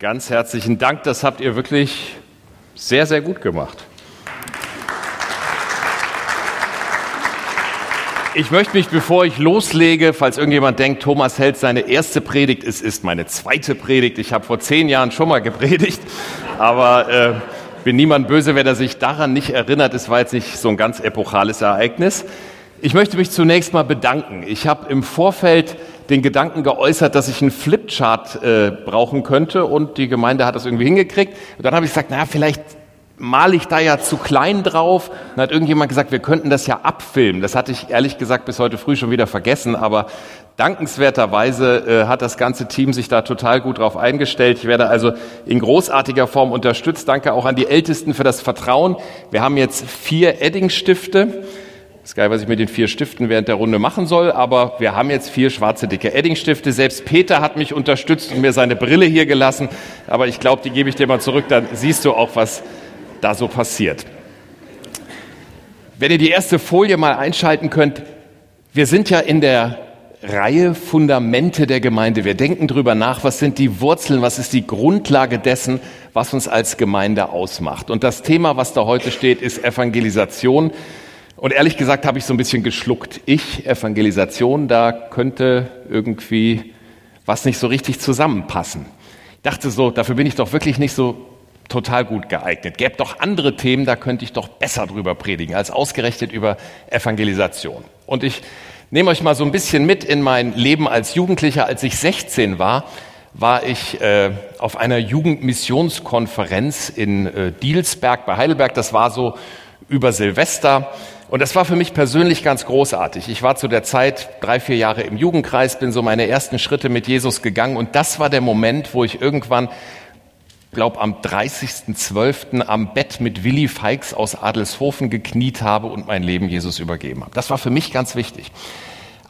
Ganz herzlichen Dank, das habt ihr wirklich sehr, sehr gut gemacht. Ich möchte mich, bevor ich loslege, falls irgendjemand denkt, Thomas hält seine erste Predigt, es ist meine zweite Predigt. Ich habe vor zehn Jahren schon mal gepredigt, aber äh, bin niemand böse, wenn er sich daran nicht erinnert. Es war jetzt nicht so ein ganz epochales Ereignis. Ich möchte mich zunächst mal bedanken. Ich habe im Vorfeld den Gedanken geäußert, dass ich einen Flipchart äh, brauchen könnte und die Gemeinde hat das irgendwie hingekriegt. Und dann habe ich gesagt, na vielleicht male ich da ja zu klein drauf. Dann hat irgendjemand gesagt, wir könnten das ja abfilmen. Das hatte ich ehrlich gesagt bis heute früh schon wieder vergessen, aber dankenswerterweise äh, hat das ganze Team sich da total gut drauf eingestellt. Ich werde also in großartiger Form unterstützt. Danke auch an die Ältesten für das Vertrauen. Wir haben jetzt vier Edding-Stifte. Ist geil, was ich mit den vier Stiften während der Runde machen soll, aber wir haben jetzt vier schwarze dicke Edding-Stifte. Selbst Peter hat mich unterstützt und mir seine Brille hier gelassen, aber ich glaube, die gebe ich dir mal zurück, dann siehst du auch, was da so passiert. Wenn ihr die erste Folie mal einschalten könnt, wir sind ja in der Reihe Fundamente der Gemeinde. Wir denken drüber nach, was sind die Wurzeln, was ist die Grundlage dessen, was uns als Gemeinde ausmacht. Und das Thema, was da heute steht, ist Evangelisation. Und ehrlich gesagt habe ich so ein bisschen geschluckt. Ich, Evangelisation, da könnte irgendwie was nicht so richtig zusammenpassen. Ich dachte so, dafür bin ich doch wirklich nicht so total gut geeignet. Gäbe doch andere Themen, da könnte ich doch besser drüber predigen, als ausgerechnet über Evangelisation. Und ich nehme euch mal so ein bisschen mit in mein Leben als Jugendlicher. Als ich 16 war, war ich äh, auf einer Jugendmissionskonferenz in äh, Dielsberg bei Heidelberg. Das war so über Silvester. Und das war für mich persönlich ganz großartig. Ich war zu der Zeit drei, vier Jahre im Jugendkreis, bin so meine ersten Schritte mit Jesus gegangen und das war der Moment, wo ich irgendwann, glaub am 30.12. am Bett mit Willi Feix aus Adelshofen gekniet habe und mein Leben Jesus übergeben habe. Das war für mich ganz wichtig.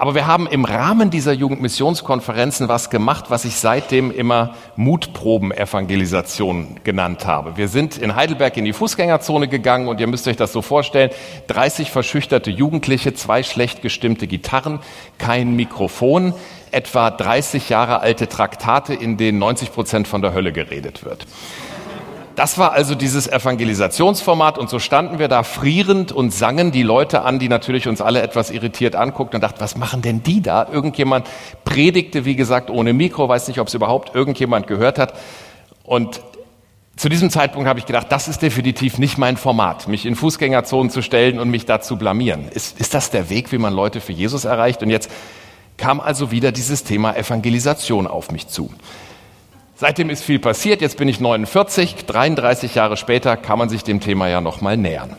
Aber wir haben im Rahmen dieser Jugendmissionskonferenzen was gemacht, was ich seitdem immer Mutproben-Evangelisation genannt habe. Wir sind in Heidelberg in die Fußgängerzone gegangen und ihr müsst euch das so vorstellen, 30 verschüchterte Jugendliche, zwei schlecht gestimmte Gitarren, kein Mikrofon, etwa 30 Jahre alte Traktate, in denen 90 Prozent von der Hölle geredet wird. Das war also dieses Evangelisationsformat und so standen wir da frierend und sangen die Leute an, die natürlich uns alle etwas irritiert anguckten und dachten, was machen denn die da? Irgendjemand predigte, wie gesagt, ohne Mikro, weiß nicht, ob es überhaupt irgendjemand gehört hat. Und zu diesem Zeitpunkt habe ich gedacht, das ist definitiv nicht mein Format, mich in Fußgängerzonen zu stellen und mich da zu blamieren. Ist, ist das der Weg, wie man Leute für Jesus erreicht? Und jetzt kam also wieder dieses Thema Evangelisation auf mich zu. Seitdem ist viel passiert. Jetzt bin ich 49. 33 Jahre später kann man sich dem Thema ja noch mal nähern.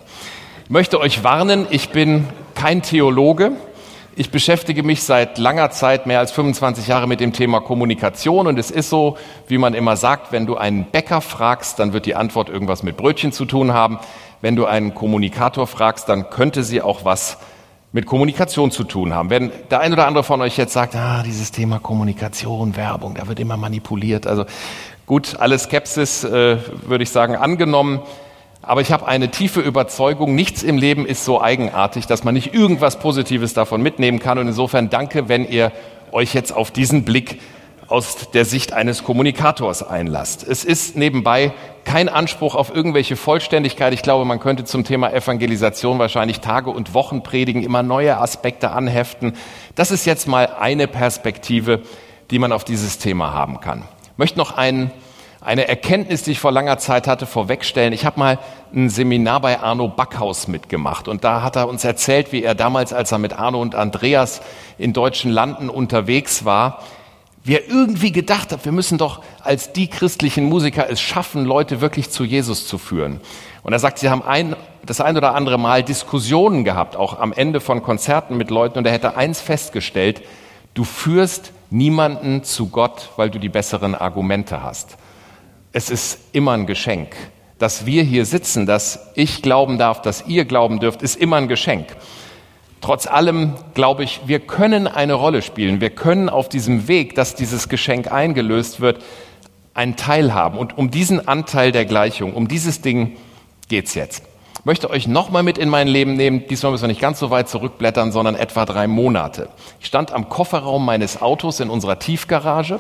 Ich möchte euch warnen, ich bin kein Theologe. Ich beschäftige mich seit langer Zeit, mehr als 25 Jahre, mit dem Thema Kommunikation. Und es ist so, wie man immer sagt, wenn du einen Bäcker fragst, dann wird die Antwort irgendwas mit Brötchen zu tun haben. Wenn du einen Kommunikator fragst, dann könnte sie auch was mit Kommunikation zu tun haben. Wenn der ein oder andere von euch jetzt sagt, ah, dieses Thema Kommunikation, Werbung, da wird immer manipuliert. Also gut, alle Skepsis, äh, würde ich sagen, angenommen. Aber ich habe eine tiefe Überzeugung, nichts im Leben ist so eigenartig, dass man nicht irgendwas Positives davon mitnehmen kann. Und insofern danke, wenn ihr euch jetzt auf diesen Blick aus der Sicht eines Kommunikators einlasst. Es ist nebenbei kein Anspruch auf irgendwelche Vollständigkeit. Ich glaube, man könnte zum Thema Evangelisation wahrscheinlich Tage und Wochen predigen, immer neue Aspekte anheften. Das ist jetzt mal eine Perspektive, die man auf dieses Thema haben kann. Ich möchte noch ein, eine Erkenntnis, die ich vor langer Zeit hatte, vorwegstellen. Ich habe mal ein Seminar bei Arno Backhaus mitgemacht und da hat er uns erzählt, wie er damals, als er mit Arno und Andreas in deutschen Landen unterwegs war, wie er irgendwie gedacht hat, wir müssen doch als die christlichen Musiker es schaffen, Leute wirklich zu Jesus zu führen. Und er sagt, sie haben ein, das ein oder andere Mal Diskussionen gehabt, auch am Ende von Konzerten mit Leuten, und er hätte eins festgestellt, du führst niemanden zu Gott, weil du die besseren Argumente hast. Es ist immer ein Geschenk. Dass wir hier sitzen, dass ich glauben darf, dass ihr glauben dürft, ist immer ein Geschenk. Trotz allem glaube ich, wir können eine Rolle spielen. Wir können auf diesem Weg, dass dieses Geschenk eingelöst wird, einen Teil haben. Und um diesen Anteil der Gleichung, um dieses Ding geht's jetzt. Ich möchte euch nochmal mit in mein Leben nehmen. Diesmal müssen wir nicht ganz so weit zurückblättern, sondern etwa drei Monate. Ich stand am Kofferraum meines Autos in unserer Tiefgarage.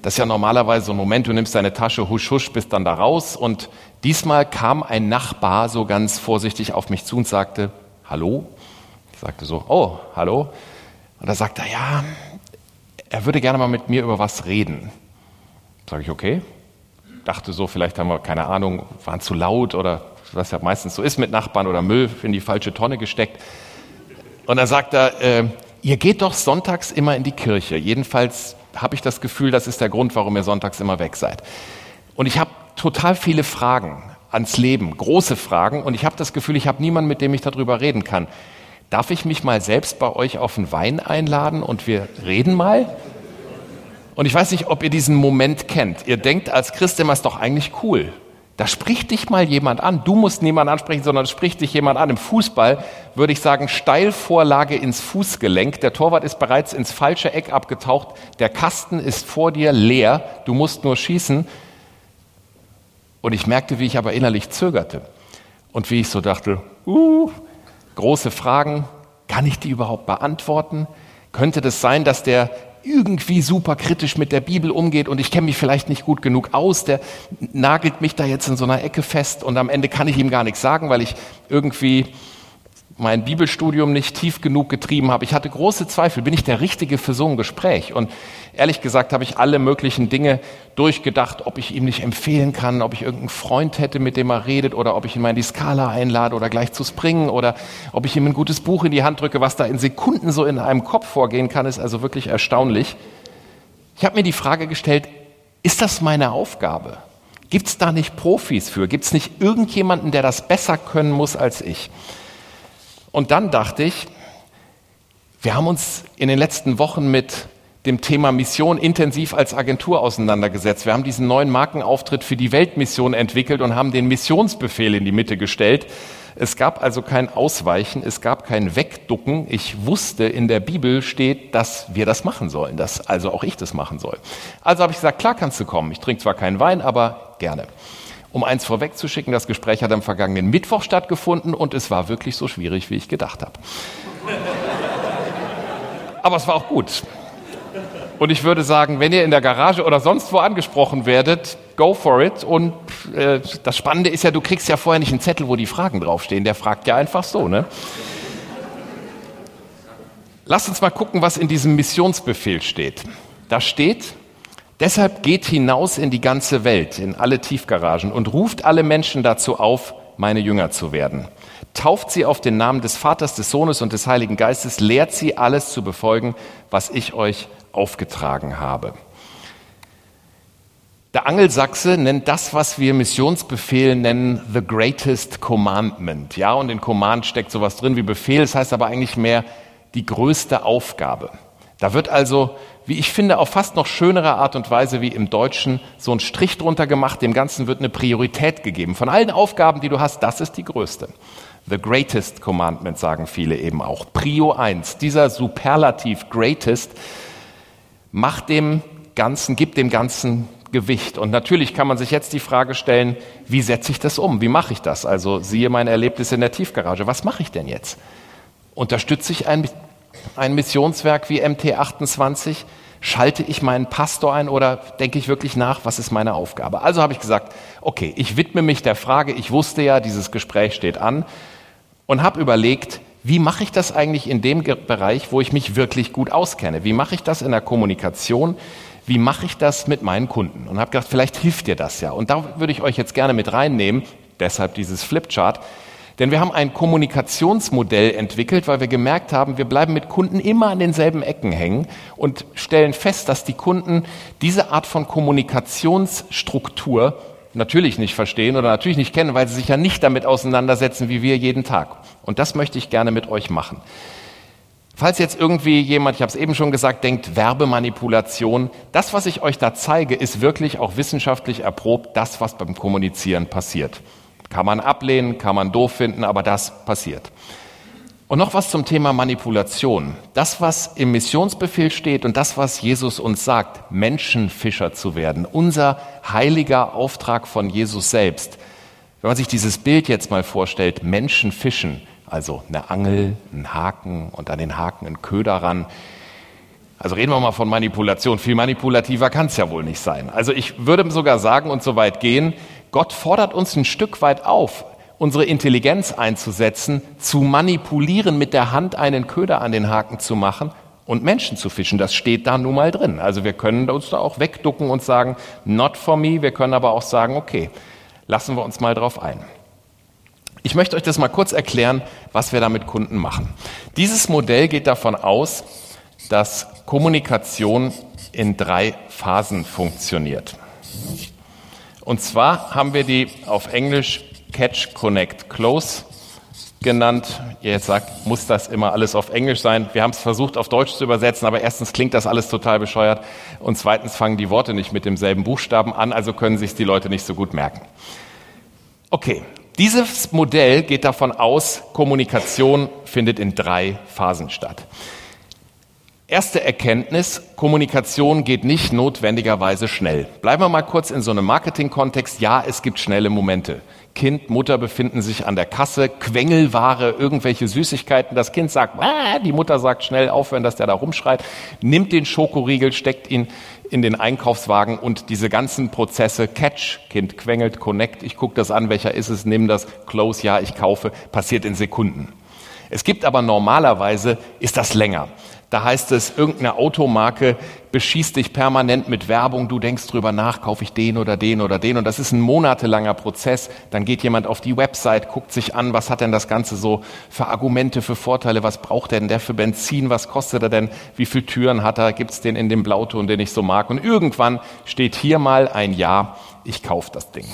Das ist ja normalerweise so ein Moment, du nimmst deine Tasche, husch, husch, bist dann da raus. Und diesmal kam ein Nachbar so ganz vorsichtig auf mich zu und sagte, hallo? Sagte so, oh, hallo? Und da sagte er, ja, er würde gerne mal mit mir über was reden. Sage ich, okay. Dachte so, vielleicht haben wir, keine Ahnung, waren zu laut oder was ja meistens so ist mit Nachbarn oder Müll in die falsche Tonne gesteckt. Und dann sagt er, äh, ihr geht doch sonntags immer in die Kirche. Jedenfalls habe ich das Gefühl, das ist der Grund, warum ihr sonntags immer weg seid. Und ich habe total viele Fragen ans Leben, große Fragen. Und ich habe das Gefühl, ich habe niemanden, mit dem ich darüber reden kann. Darf ich mich mal selbst bei euch auf einen Wein einladen und wir reden mal? Und ich weiß nicht, ob ihr diesen Moment kennt. Ihr denkt als Christ immer, ist doch eigentlich cool. Da spricht dich mal jemand an. Du musst niemanden ansprechen, sondern spricht dich jemand an. Im Fußball würde ich sagen, Steilvorlage ins Fußgelenk. Der Torwart ist bereits ins falsche Eck abgetaucht. Der Kasten ist vor dir leer. Du musst nur schießen. Und ich merkte, wie ich aber innerlich zögerte. Und wie ich so dachte, uh, große Fragen. Kann ich die überhaupt beantworten? Könnte das sein, dass der irgendwie super kritisch mit der Bibel umgeht und ich kenne mich vielleicht nicht gut genug aus, der nagelt mich da jetzt in so einer Ecke fest und am Ende kann ich ihm gar nichts sagen, weil ich irgendwie mein Bibelstudium nicht tief genug getrieben habe. Ich hatte große Zweifel, bin ich der Richtige für so ein Gespräch? Und ehrlich gesagt habe ich alle möglichen Dinge durchgedacht, ob ich ihm nicht empfehlen kann, ob ich irgendeinen Freund hätte, mit dem er redet, oder ob ich ihn mal in die Skala einlade oder gleich zu springen, oder ob ich ihm ein gutes Buch in die Hand drücke. Was da in Sekunden so in einem Kopf vorgehen kann, ist also wirklich erstaunlich. Ich habe mir die Frage gestellt, ist das meine Aufgabe? Gibt es da nicht Profis für? Gibt es nicht irgendjemanden, der das besser können muss als ich? Und dann dachte ich, wir haben uns in den letzten Wochen mit dem Thema Mission intensiv als Agentur auseinandergesetzt. Wir haben diesen neuen Markenauftritt für die Weltmission entwickelt und haben den Missionsbefehl in die Mitte gestellt. Es gab also kein Ausweichen, es gab kein Wegducken. Ich wusste, in der Bibel steht, dass wir das machen sollen, dass also auch ich das machen soll. Also habe ich gesagt, klar kannst du kommen. Ich trinke zwar keinen Wein, aber gerne. Um eins vorwegzuschicken, das Gespräch hat am vergangenen Mittwoch stattgefunden und es war wirklich so schwierig, wie ich gedacht habe. Aber es war auch gut. Und ich würde sagen, wenn ihr in der Garage oder sonst wo angesprochen werdet, go for it. Und äh, das Spannende ist ja, du kriegst ja vorher nicht einen Zettel, wo die Fragen draufstehen. Der fragt ja einfach so, ne? Lasst uns mal gucken, was in diesem Missionsbefehl steht. Da steht, Deshalb geht hinaus in die ganze Welt, in alle Tiefgaragen und ruft alle Menschen dazu auf, meine Jünger zu werden. Tauft sie auf den Namen des Vaters, des Sohnes und des Heiligen Geistes, lehrt sie alles zu befolgen, was ich euch aufgetragen habe. Der Angelsachse nennt das, was wir Missionsbefehl nennen, the greatest commandment. Ja, und in Command steckt sowas drin wie Befehl, das heißt aber eigentlich mehr die größte Aufgabe. Da wird also wie ich finde, auf fast noch schönere Art und Weise wie im Deutschen so ein Strich drunter gemacht. Dem Ganzen wird eine Priorität gegeben. Von allen Aufgaben, die du hast, das ist die größte. The greatest commandment sagen viele eben auch. Prio 1. Dieser Superlativ greatest macht dem Ganzen, gibt dem Ganzen Gewicht. Und natürlich kann man sich jetzt die Frage stellen, wie setze ich das um? Wie mache ich das? Also siehe mein Erlebnis in der Tiefgarage. Was mache ich denn jetzt? Unterstütze ich ein ein Missionswerk wie MT28? Schalte ich meinen Pastor ein oder denke ich wirklich nach, was ist meine Aufgabe? Also habe ich gesagt, okay, ich widme mich der Frage, ich wusste ja, dieses Gespräch steht an und habe überlegt, wie mache ich das eigentlich in dem Bereich, wo ich mich wirklich gut auskenne? Wie mache ich das in der Kommunikation? Wie mache ich das mit meinen Kunden? Und habe gedacht, vielleicht hilft dir das ja. Und da würde ich euch jetzt gerne mit reinnehmen, deshalb dieses Flipchart. Denn wir haben ein Kommunikationsmodell entwickelt, weil wir gemerkt haben, wir bleiben mit Kunden immer an denselben Ecken hängen und stellen fest, dass die Kunden diese Art von Kommunikationsstruktur natürlich nicht verstehen oder natürlich nicht kennen, weil sie sich ja nicht damit auseinandersetzen wie wir jeden Tag. Und das möchte ich gerne mit euch machen. Falls jetzt irgendwie jemand, ich habe es eben schon gesagt, denkt, Werbemanipulation, das, was ich euch da zeige, ist wirklich auch wissenschaftlich erprobt, das, was beim Kommunizieren passiert. Kann man ablehnen, kann man doof finden, aber das passiert. Und noch was zum Thema Manipulation. Das, was im Missionsbefehl steht und das, was Jesus uns sagt, Menschenfischer zu werden, unser heiliger Auftrag von Jesus selbst. Wenn man sich dieses Bild jetzt mal vorstellt, Menschen fischen, also eine Angel, ein Haken und an den Haken ein Köder ran. Also reden wir mal von Manipulation. Viel manipulativer kann es ja wohl nicht sein. Also ich würde sogar sagen und so weit gehen, Gott fordert uns ein Stück weit auf, unsere Intelligenz einzusetzen, zu manipulieren, mit der Hand einen Köder an den Haken zu machen und Menschen zu fischen. Das steht da nun mal drin. Also wir können uns da auch wegducken und sagen, not for me. Wir können aber auch sagen, okay, lassen wir uns mal drauf ein. Ich möchte euch das mal kurz erklären, was wir da mit Kunden machen. Dieses Modell geht davon aus, dass Kommunikation in drei Phasen funktioniert. Und zwar haben wir die auf Englisch Catch, Connect, Close genannt. Ihr jetzt sagt, muss das immer alles auf Englisch sein? Wir haben es versucht auf Deutsch zu übersetzen, aber erstens klingt das alles total bescheuert und zweitens fangen die Worte nicht mit demselben Buchstaben an, also können sich die Leute nicht so gut merken. Okay, dieses Modell geht davon aus, Kommunikation findet in drei Phasen statt. Erste Erkenntnis, Kommunikation geht nicht notwendigerweise schnell. Bleiben wir mal kurz in so einem Marketing-Kontext. Ja, es gibt schnelle Momente. Kind, Mutter befinden sich an der Kasse, Quengelware, irgendwelche Süßigkeiten. Das Kind sagt, ah, die Mutter sagt schnell aufhören, dass der da rumschreit, nimmt den Schokoriegel, steckt ihn in den Einkaufswagen und diese ganzen Prozesse, Catch, Kind quengelt, Connect, ich gucke das an, welcher ist es, nimm das, Close, ja, ich kaufe, passiert in Sekunden. Es gibt aber normalerweise, ist das länger. Da heißt es, irgendeine Automarke beschießt dich permanent mit Werbung, du denkst drüber nach, kaufe ich den oder den oder den? Und das ist ein monatelanger Prozess. Dann geht jemand auf die Website, guckt sich an, was hat denn das Ganze so für Argumente, für Vorteile, was braucht denn? Der für Benzin, was kostet er denn, wie viele Türen hat er, gibt's den in dem Blauton, den ich so mag? Und irgendwann steht hier mal ein Ja, ich kaufe das Ding.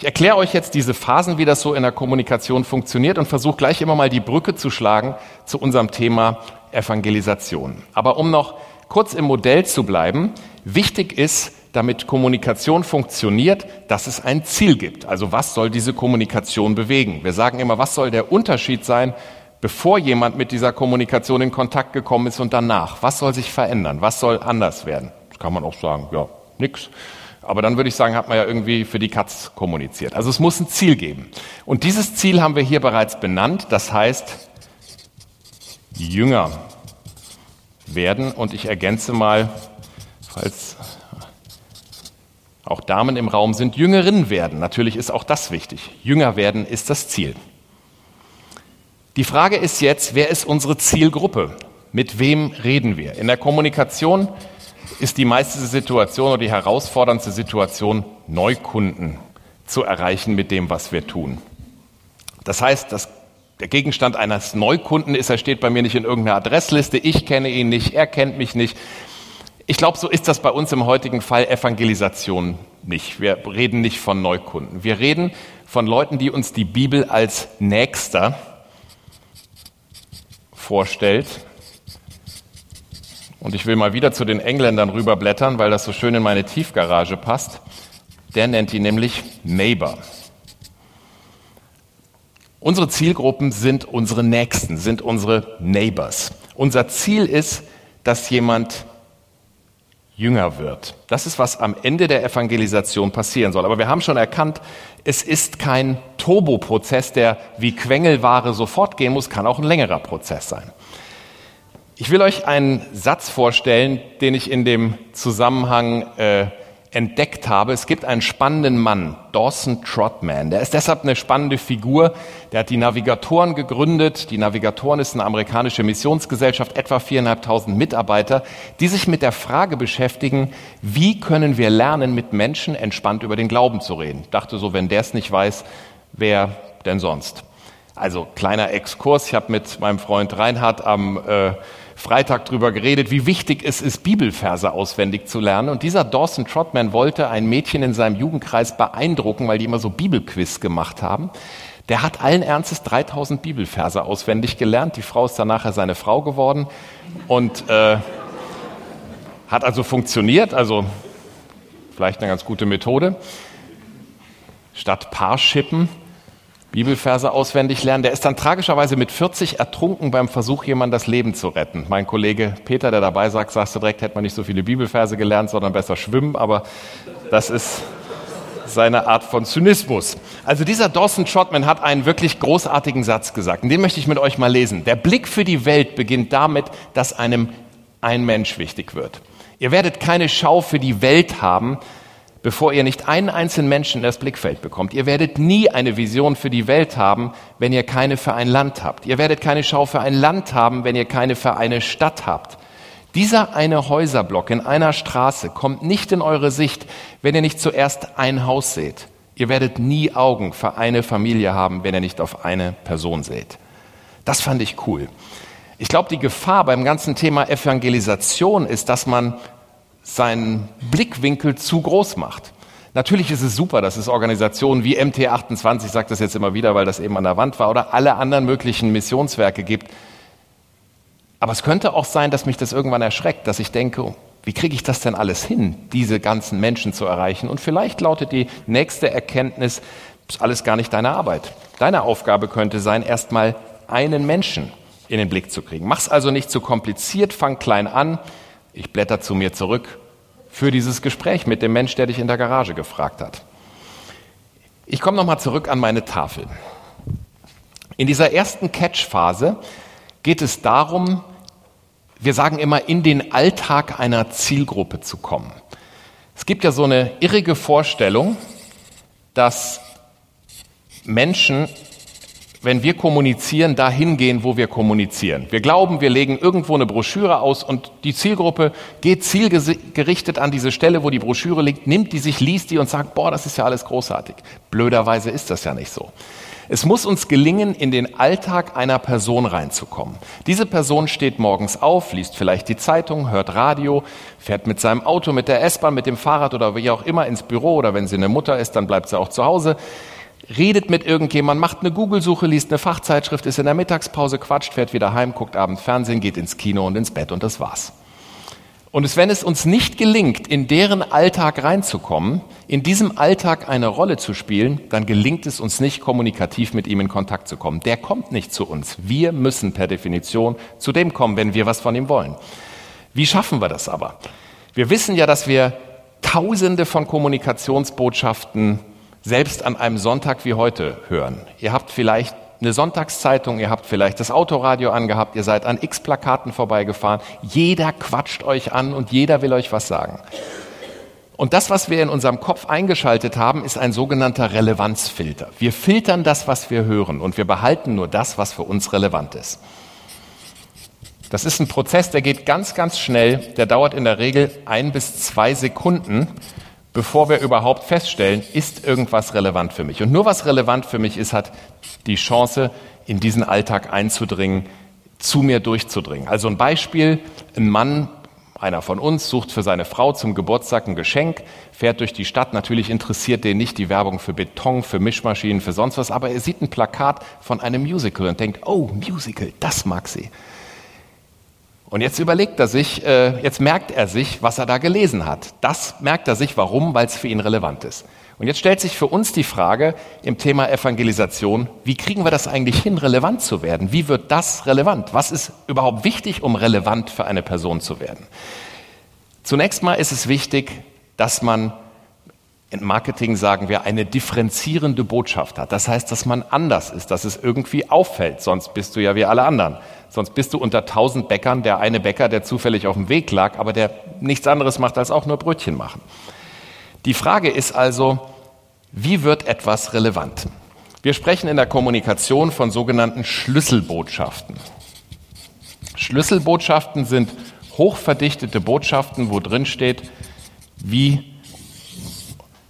Ich erkläre euch jetzt diese Phasen, wie das so in der Kommunikation funktioniert und versuche gleich immer mal die Brücke zu schlagen zu unserem Thema Evangelisation. Aber um noch kurz im Modell zu bleiben, wichtig ist, damit Kommunikation funktioniert, dass es ein Ziel gibt. Also was soll diese Kommunikation bewegen? Wir sagen immer, was soll der Unterschied sein, bevor jemand mit dieser Kommunikation in Kontakt gekommen ist und danach? Was soll sich verändern? Was soll anders werden? Das kann man auch sagen, ja, nix. Aber dann würde ich sagen, hat man ja irgendwie für die Katz kommuniziert. Also es muss ein Ziel geben. Und dieses Ziel haben wir hier bereits benannt. Das heißt, Jünger werden. Und ich ergänze mal, falls auch Damen im Raum sind, Jüngerinnen werden. Natürlich ist auch das wichtig. Jünger werden ist das Ziel. Die Frage ist jetzt, wer ist unsere Zielgruppe? Mit wem reden wir? In der Kommunikation ist die meiste Situation oder die herausforderndste Situation, Neukunden zu erreichen mit dem, was wir tun. Das heißt, dass der Gegenstand eines Neukunden ist, er steht bei mir nicht in irgendeiner Adressliste, ich kenne ihn nicht, er kennt mich nicht. Ich glaube, so ist das bei uns im heutigen Fall Evangelisation nicht. Wir reden nicht von Neukunden. Wir reden von Leuten, die uns die Bibel als Nächster vorstellt und ich will mal wieder zu den Engländern rüberblättern, weil das so schön in meine Tiefgarage passt. Der nennt ihn nämlich Neighbor. Unsere Zielgruppen sind unsere Nächsten, sind unsere Neighbors. Unser Ziel ist, dass jemand jünger wird. Das ist, was am Ende der Evangelisation passieren soll. Aber wir haben schon erkannt, es ist kein Turboprozess, der wie Quengelware sofort gehen muss, kann auch ein längerer Prozess sein. Ich will euch einen Satz vorstellen, den ich in dem Zusammenhang äh, entdeckt habe. Es gibt einen spannenden Mann, Dawson Trotman. Der ist deshalb eine spannende Figur. Der hat die Navigatoren gegründet. Die Navigatoren ist eine amerikanische Missionsgesellschaft, etwa viereinhalbtausend Mitarbeiter, die sich mit der Frage beschäftigen, wie können wir lernen, mit Menschen entspannt über den Glauben zu reden. Ich dachte so, wenn der es nicht weiß, wer denn sonst? Also kleiner Exkurs. Ich habe mit meinem Freund Reinhard am äh, Freitag darüber geredet, wie wichtig es ist, Bibelverse auswendig zu lernen. Und dieser Dawson Trotman wollte ein Mädchen in seinem Jugendkreis beeindrucken, weil die immer so Bibelquiz gemacht haben. Der hat allen Ernstes 3000 Bibelverse auswendig gelernt. Die Frau ist dann nachher seine Frau geworden und äh, hat also funktioniert. Also vielleicht eine ganz gute Methode. Statt Paarschippen Bibelverse auswendig lernen. Der ist dann tragischerweise mit 40 ertrunken beim Versuch, jemand das Leben zu retten. Mein Kollege Peter, der dabei sagt, sagst du direkt, hätte man nicht so viele Bibelverse gelernt, sondern besser schwimmen. Aber das ist seine Art von Zynismus. Also dieser Dawson Trotman hat einen wirklich großartigen Satz gesagt, und den möchte ich mit euch mal lesen. Der Blick für die Welt beginnt damit, dass einem ein Mensch wichtig wird. Ihr werdet keine Schau für die Welt haben, bevor ihr nicht einen einzelnen Menschen in das Blickfeld bekommt. Ihr werdet nie eine Vision für die Welt haben, wenn ihr keine für ein Land habt. Ihr werdet keine Schau für ein Land haben, wenn ihr keine für eine Stadt habt. Dieser eine Häuserblock in einer Straße kommt nicht in eure Sicht, wenn ihr nicht zuerst ein Haus seht. Ihr werdet nie Augen für eine Familie haben, wenn ihr nicht auf eine Person seht. Das fand ich cool. Ich glaube, die Gefahr beim ganzen Thema Evangelisation ist, dass man seinen Blickwinkel zu groß macht. Natürlich ist es super, dass es Organisationen wie MT28, ich sage das jetzt immer wieder, weil das eben an der Wand war, oder alle anderen möglichen Missionswerke gibt. Aber es könnte auch sein, dass mich das irgendwann erschreckt, dass ich denke, wie kriege ich das denn alles hin, diese ganzen Menschen zu erreichen? Und vielleicht lautet die nächste Erkenntnis, das ist alles gar nicht deine Arbeit. Deine Aufgabe könnte sein, erstmal einen Menschen in den Blick zu kriegen. Mach's also nicht zu kompliziert, fang klein an. Ich blätter zu mir zurück für dieses Gespräch mit dem Mensch, der dich in der Garage gefragt hat. Ich komme nochmal zurück an meine Tafel. In dieser ersten Catch-Phase geht es darum, wir sagen immer, in den Alltag einer Zielgruppe zu kommen. Es gibt ja so eine irrige Vorstellung, dass Menschen wenn wir kommunizieren, dahin gehen, wo wir kommunizieren. Wir glauben, wir legen irgendwo eine Broschüre aus und die Zielgruppe geht zielgerichtet an diese Stelle, wo die Broschüre liegt, nimmt die sich, liest die und sagt, boah, das ist ja alles großartig. Blöderweise ist das ja nicht so. Es muss uns gelingen, in den Alltag einer Person reinzukommen. Diese Person steht morgens auf, liest vielleicht die Zeitung, hört Radio, fährt mit seinem Auto, mit der S-Bahn, mit dem Fahrrad oder wie auch immer ins Büro oder wenn sie eine Mutter ist, dann bleibt sie auch zu Hause redet mit irgendjemand, macht eine Google-Suche, liest eine Fachzeitschrift, ist in der Mittagspause, quatscht, fährt wieder heim, guckt abends Fernsehen, geht ins Kino und ins Bett und das war's. Und wenn es uns nicht gelingt, in deren Alltag reinzukommen, in diesem Alltag eine Rolle zu spielen, dann gelingt es uns nicht, kommunikativ mit ihm in Kontakt zu kommen. Der kommt nicht zu uns. Wir müssen per Definition zu dem kommen, wenn wir was von ihm wollen. Wie schaffen wir das aber? Wir wissen ja, dass wir Tausende von Kommunikationsbotschaften selbst an einem Sonntag wie heute hören. Ihr habt vielleicht eine Sonntagszeitung, ihr habt vielleicht das Autoradio angehabt, ihr seid an x Plakaten vorbeigefahren. Jeder quatscht euch an und jeder will euch was sagen. Und das, was wir in unserem Kopf eingeschaltet haben, ist ein sogenannter Relevanzfilter. Wir filtern das, was wir hören und wir behalten nur das, was für uns relevant ist. Das ist ein Prozess, der geht ganz, ganz schnell. Der dauert in der Regel ein bis zwei Sekunden bevor wir überhaupt feststellen, ist irgendwas relevant für mich. Und nur was relevant für mich ist, hat die Chance, in diesen Alltag einzudringen, zu mir durchzudringen. Also ein Beispiel, ein Mann, einer von uns, sucht für seine Frau zum Geburtstag ein Geschenk, fährt durch die Stadt. Natürlich interessiert den nicht die Werbung für Beton, für Mischmaschinen, für sonst was, aber er sieht ein Plakat von einem Musical und denkt, oh, Musical, das mag sie. Und jetzt überlegt er sich, äh, jetzt merkt er sich, was er da gelesen hat. Das merkt er sich, warum? Weil es für ihn relevant ist. Und jetzt stellt sich für uns die Frage im Thema Evangelisation, wie kriegen wir das eigentlich hin, relevant zu werden? Wie wird das relevant? Was ist überhaupt wichtig, um relevant für eine Person zu werden? Zunächst mal ist es wichtig, dass man in Marketing sagen wir, eine differenzierende Botschaft hat. Das heißt, dass man anders ist, dass es irgendwie auffällt. Sonst bist du ja wie alle anderen. Sonst bist du unter tausend Bäckern der eine Bäcker, der zufällig auf dem Weg lag, aber der nichts anderes macht als auch nur Brötchen machen. Die Frage ist also, wie wird etwas relevant? Wir sprechen in der Kommunikation von sogenannten Schlüsselbotschaften. Schlüsselbotschaften sind hochverdichtete Botschaften, wo drin steht, wie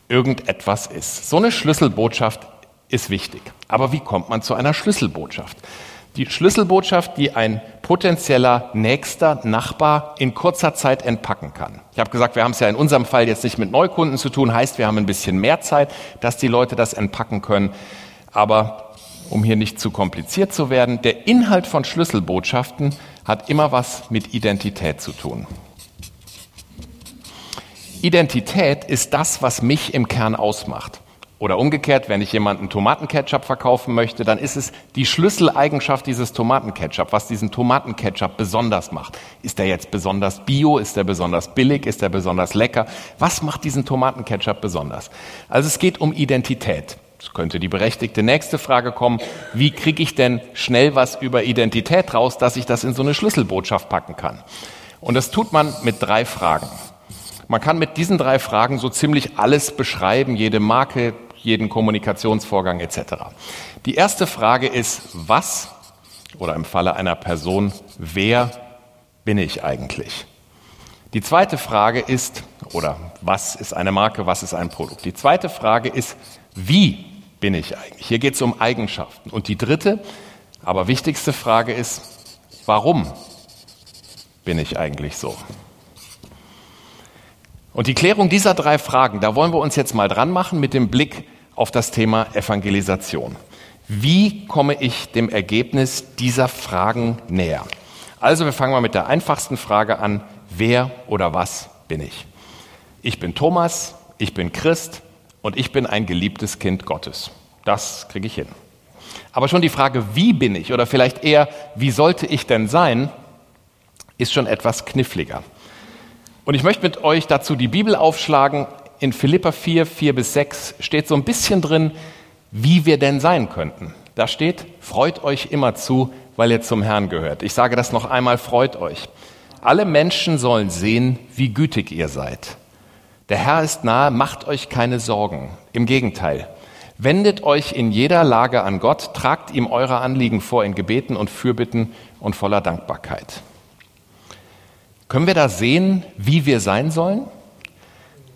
irgendetwas ist. So eine Schlüsselbotschaft ist wichtig. Aber wie kommt man zu einer Schlüsselbotschaft? Die Schlüsselbotschaft, die ein potenzieller nächster Nachbar in kurzer Zeit entpacken kann. Ich habe gesagt, wir haben es ja in unserem Fall jetzt nicht mit Neukunden zu tun, heißt, wir haben ein bisschen mehr Zeit, dass die Leute das entpacken können. Aber um hier nicht zu kompliziert zu werden, der Inhalt von Schlüsselbotschaften hat immer was mit Identität zu tun. Identität ist das, was mich im Kern ausmacht. Oder umgekehrt, wenn ich jemanden Tomatenketchup verkaufen möchte, dann ist es die Schlüsseleigenschaft dieses Tomatenketchup, was diesen Tomatenketchup besonders macht. Ist der jetzt besonders bio? Ist der besonders billig? Ist der besonders lecker? Was macht diesen Tomatenketchup besonders? Also es geht um Identität. Es könnte die berechtigte nächste Frage kommen, wie kriege ich denn schnell was über Identität raus, dass ich das in so eine Schlüsselbotschaft packen kann? Und das tut man mit drei Fragen. Man kann mit diesen drei Fragen so ziemlich alles beschreiben, jede Marke, jeden Kommunikationsvorgang etc. Die erste Frage ist, was oder im Falle einer Person, wer bin ich eigentlich? Die zweite Frage ist, oder was ist eine Marke, was ist ein Produkt? Die zweite Frage ist, wie bin ich eigentlich? Hier geht es um Eigenschaften. Und die dritte, aber wichtigste Frage ist, warum bin ich eigentlich so? Und die Klärung dieser drei Fragen, da wollen wir uns jetzt mal dran machen mit dem Blick auf das Thema Evangelisation. Wie komme ich dem Ergebnis dieser Fragen näher? Also wir fangen mal mit der einfachsten Frage an. Wer oder was bin ich? Ich bin Thomas, ich bin Christ und ich bin ein geliebtes Kind Gottes. Das kriege ich hin. Aber schon die Frage, wie bin ich oder vielleicht eher, wie sollte ich denn sein, ist schon etwas kniffliger. Und ich möchte mit euch dazu die Bibel aufschlagen. In Philippa 4, 4 bis 6 steht so ein bisschen drin, wie wir denn sein könnten. Da steht, freut euch immer zu, weil ihr zum Herrn gehört. Ich sage das noch einmal, freut euch. Alle Menschen sollen sehen, wie gütig ihr seid. Der Herr ist nahe, macht euch keine Sorgen. Im Gegenteil, wendet euch in jeder Lage an Gott, tragt ihm eure Anliegen vor in Gebeten und Fürbitten und voller Dankbarkeit. Können wir da sehen, wie wir sein sollen?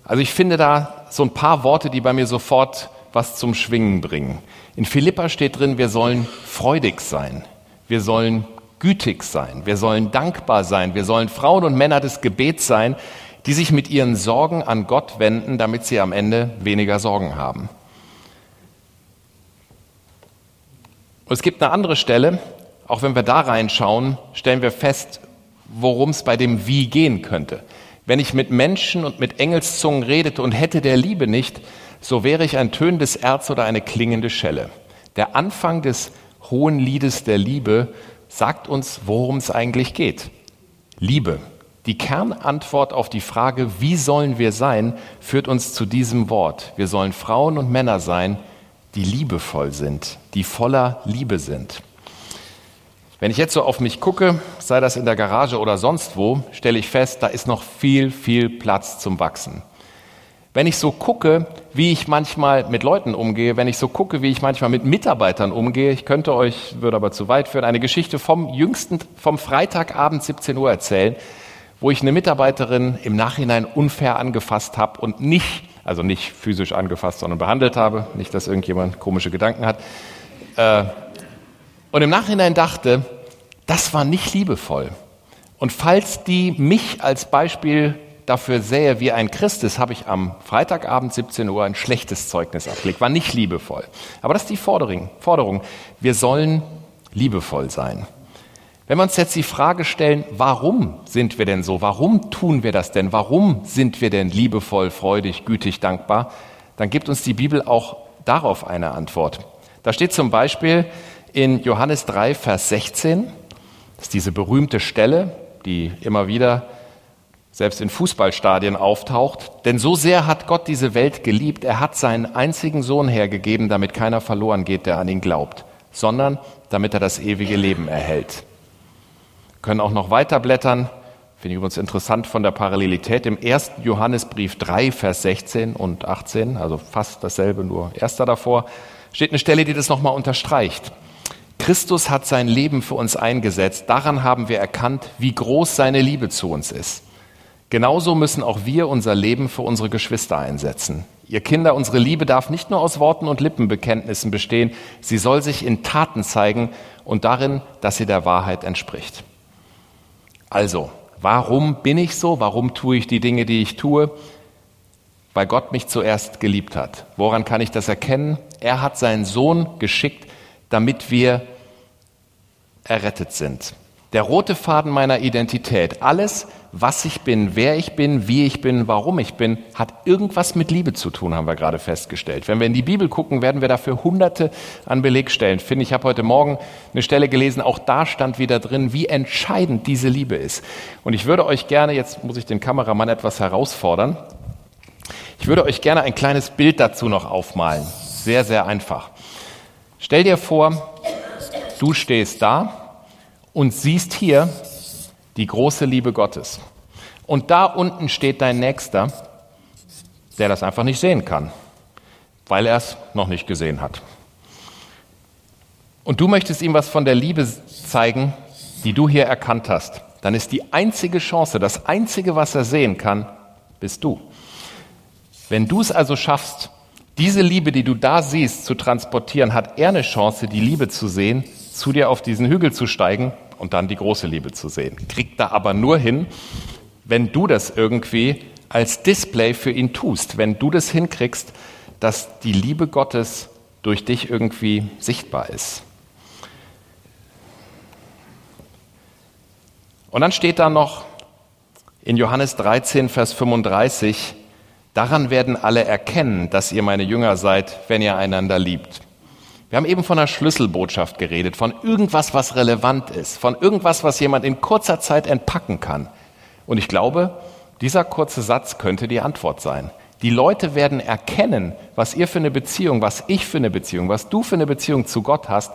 Also ich finde da so ein paar Worte, die bei mir sofort was zum Schwingen bringen. In Philippa steht drin, wir sollen freudig sein, wir sollen gütig sein, wir sollen dankbar sein, wir sollen Frauen und Männer des Gebets sein, die sich mit ihren Sorgen an Gott wenden, damit sie am Ende weniger Sorgen haben. Und es gibt eine andere Stelle, auch wenn wir da reinschauen, stellen wir fest, worum es bei dem Wie gehen könnte. Wenn ich mit Menschen und mit Engelszungen redete und hätte der Liebe nicht, so wäre ich ein tönendes Erz oder eine klingende Schelle. Der Anfang des hohen Liedes der Liebe sagt uns, worum es eigentlich geht. Liebe. Die Kernantwort auf die Frage, wie sollen wir sein, führt uns zu diesem Wort. Wir sollen Frauen und Männer sein, die liebevoll sind, die voller Liebe sind. Wenn ich jetzt so auf mich gucke, sei das in der Garage oder sonst wo, stelle ich fest, da ist noch viel, viel Platz zum Wachsen. Wenn ich so gucke, wie ich manchmal mit Leuten umgehe, wenn ich so gucke, wie ich manchmal mit Mitarbeitern umgehe, ich könnte euch, würde aber zu weit führen, eine Geschichte vom jüngsten, vom Freitagabend 17 Uhr erzählen, wo ich eine Mitarbeiterin im Nachhinein unfair angefasst habe und nicht, also nicht physisch angefasst, sondern behandelt habe, nicht, dass irgendjemand komische Gedanken hat. Äh, und im Nachhinein dachte, das war nicht liebevoll. Und falls die mich als Beispiel dafür sähe, wie ein Christ ist, habe ich am Freitagabend 17 Uhr ein schlechtes Zeugnis abgelegt. War nicht liebevoll. Aber das ist die Forderung. Forderung. Wir sollen liebevoll sein. Wenn wir uns jetzt die Frage stellen, warum sind wir denn so? Warum tun wir das denn? Warum sind wir denn liebevoll, freudig, gütig, dankbar? Dann gibt uns die Bibel auch darauf eine Antwort. Da steht zum Beispiel in Johannes 3, Vers 16. Das ist diese berühmte Stelle, die immer wieder selbst in Fußballstadien auftaucht. Denn so sehr hat Gott diese Welt geliebt, er hat seinen einzigen Sohn hergegeben, damit keiner verloren geht, der an ihn glaubt, sondern damit er das ewige Leben erhält. Wir können auch noch weiter blättern. Finde ich übrigens interessant von der Parallelität. Im ersten Johannesbrief 3, Vers 16 und 18, also fast dasselbe, nur erster davor, steht eine Stelle, die das nochmal unterstreicht. Christus hat sein Leben für uns eingesetzt. Daran haben wir erkannt, wie groß seine Liebe zu uns ist. Genauso müssen auch wir unser Leben für unsere Geschwister einsetzen. Ihr Kinder, unsere Liebe darf nicht nur aus Worten und Lippenbekenntnissen bestehen, sie soll sich in Taten zeigen und darin, dass sie der Wahrheit entspricht. Also, warum bin ich so? Warum tue ich die Dinge, die ich tue? Weil Gott mich zuerst geliebt hat. Woran kann ich das erkennen? Er hat seinen Sohn geschickt, damit wir errettet sind. Der rote Faden meiner Identität, alles, was ich bin, wer ich bin, wie ich bin, warum ich bin, hat irgendwas mit Liebe zu tun, haben wir gerade festgestellt. Wenn wir in die Bibel gucken, werden wir dafür hunderte an Belegstellen finden. Ich habe heute Morgen eine Stelle gelesen, auch da stand wieder drin, wie entscheidend diese Liebe ist. Und ich würde euch gerne, jetzt muss ich den Kameramann etwas herausfordern, ich würde euch gerne ein kleines Bild dazu noch aufmalen. Sehr, sehr einfach. Stell dir vor, du stehst da und siehst hier die große Liebe Gottes. Und da unten steht dein Nächster, der das einfach nicht sehen kann, weil er es noch nicht gesehen hat. Und du möchtest ihm was von der Liebe zeigen, die du hier erkannt hast. Dann ist die einzige Chance, das einzige, was er sehen kann, bist du. Wenn du es also schaffst, diese Liebe, die du da siehst, zu transportieren, hat er eine Chance, die Liebe zu sehen, zu dir auf diesen Hügel zu steigen und dann die große Liebe zu sehen. Kriegt da aber nur hin, wenn du das irgendwie als Display für ihn tust, wenn du das hinkriegst, dass die Liebe Gottes durch dich irgendwie sichtbar ist. Und dann steht da noch in Johannes 13, Vers 35, daran werden alle erkennen, dass ihr meine Jünger seid, wenn ihr einander liebt. Wir haben eben von einer Schlüsselbotschaft geredet, von irgendwas, was relevant ist, von irgendwas, was jemand in kurzer Zeit entpacken kann. Und ich glaube, dieser kurze Satz könnte die Antwort sein. Die Leute werden erkennen, was ihr für eine Beziehung, was ich für eine Beziehung, was du für eine Beziehung zu Gott hast,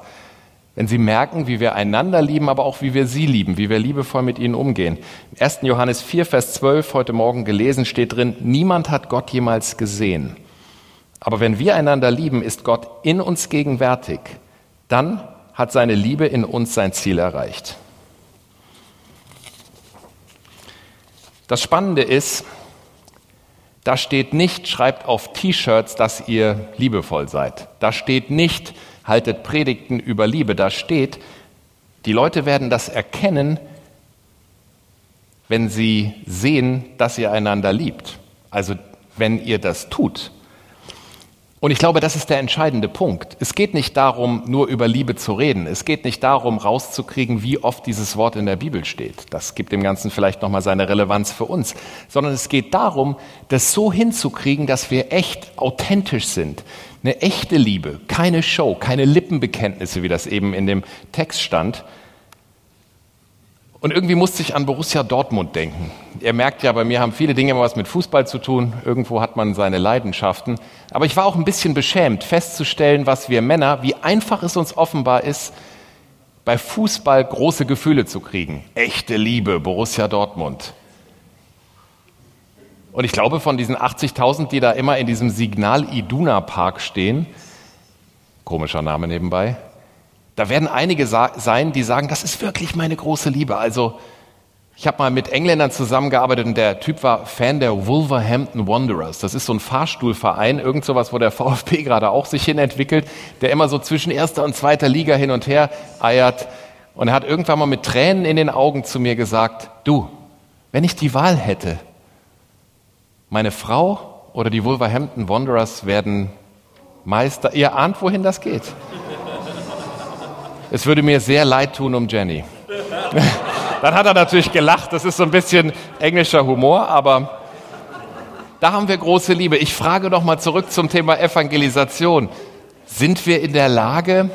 wenn sie merken, wie wir einander lieben, aber auch wie wir sie lieben, wie wir liebevoll mit ihnen umgehen. Im 1. Johannes 4, Vers 12 heute Morgen gelesen steht drin, niemand hat Gott jemals gesehen. Aber wenn wir einander lieben, ist Gott in uns gegenwärtig. Dann hat seine Liebe in uns sein Ziel erreicht. Das Spannende ist, da steht nicht, schreibt auf T-Shirts, dass ihr liebevoll seid. Da steht nicht, haltet Predigten über Liebe. Da steht, die Leute werden das erkennen, wenn sie sehen, dass ihr einander liebt. Also wenn ihr das tut. Und ich glaube, das ist der entscheidende Punkt. Es geht nicht darum, nur über Liebe zu reden. Es geht nicht darum, rauszukriegen, wie oft dieses Wort in der Bibel steht. Das gibt dem Ganzen vielleicht nochmal seine Relevanz für uns. Sondern es geht darum, das so hinzukriegen, dass wir echt authentisch sind. Eine echte Liebe, keine Show, keine Lippenbekenntnisse, wie das eben in dem Text stand, und irgendwie musste ich an Borussia Dortmund denken. Ihr merkt ja, bei mir haben viele Dinge immer was mit Fußball zu tun. Irgendwo hat man seine Leidenschaften. Aber ich war auch ein bisschen beschämt, festzustellen, was wir Männer, wie einfach es uns offenbar ist, bei Fußball große Gefühle zu kriegen. Echte Liebe, Borussia Dortmund. Und ich glaube, von diesen 80.000, die da immer in diesem Signal Iduna Park stehen, komischer Name nebenbei, da werden einige sein, die sagen, das ist wirklich meine große Liebe. Also ich habe mal mit Engländern zusammengearbeitet und der Typ war Fan der Wolverhampton Wanderers. Das ist so ein Fahrstuhlverein, irgend sowas, wo der VfB gerade auch sich hin entwickelt, der immer so zwischen erster und zweiter Liga hin und her eiert. Und er hat irgendwann mal mit Tränen in den Augen zu mir gesagt, du, wenn ich die Wahl hätte, meine Frau oder die Wolverhampton Wanderers werden Meister. Ihr ahnt, wohin das geht. Es würde mir sehr leid tun um Jenny. Dann hat er natürlich gelacht. Das ist so ein bisschen englischer Humor, aber da haben wir große Liebe. Ich frage doch mal zurück zum Thema Evangelisation. Sind wir in der Lage,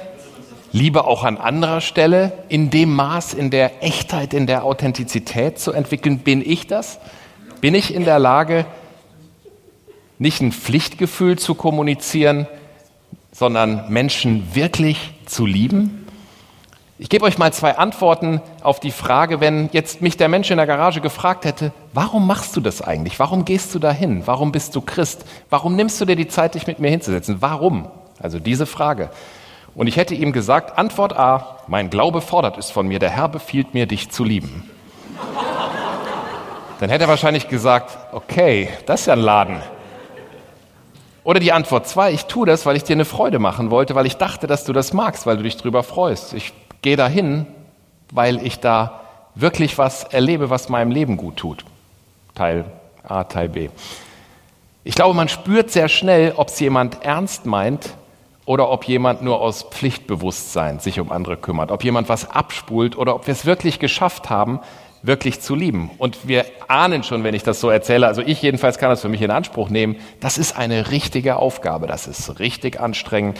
Liebe auch an anderer Stelle in dem Maß, in der Echtheit, in der Authentizität zu entwickeln? Bin ich das? Bin ich in der Lage, nicht ein Pflichtgefühl zu kommunizieren, sondern Menschen wirklich zu lieben? Ich gebe euch mal zwei Antworten auf die Frage, wenn jetzt mich der Mensch in der Garage gefragt hätte, warum machst du das eigentlich? Warum gehst du dahin? Warum bist du Christ? Warum nimmst du dir die Zeit, dich mit mir hinzusetzen? Warum? Also diese Frage. Und ich hätte ihm gesagt, Antwort A, mein Glaube fordert es von mir, der Herr befiehlt mir, dich zu lieben. Dann hätte er wahrscheinlich gesagt, okay, das ist ja ein Laden. Oder die Antwort 2, ich tue das, weil ich dir eine Freude machen wollte, weil ich dachte, dass du das magst, weil du dich drüber freust. Ich gehe dahin, weil ich da wirklich was erlebe, was meinem Leben gut tut. Teil A, Teil B. Ich glaube, man spürt sehr schnell, ob es jemand ernst meint oder ob jemand nur aus Pflichtbewusstsein sich um andere kümmert, ob jemand was abspult oder ob wir es wirklich geschafft haben, wirklich zu lieben. Und wir ahnen schon, wenn ich das so erzähle, also ich jedenfalls kann das für mich in Anspruch nehmen, das ist eine richtige Aufgabe, das ist richtig anstrengend.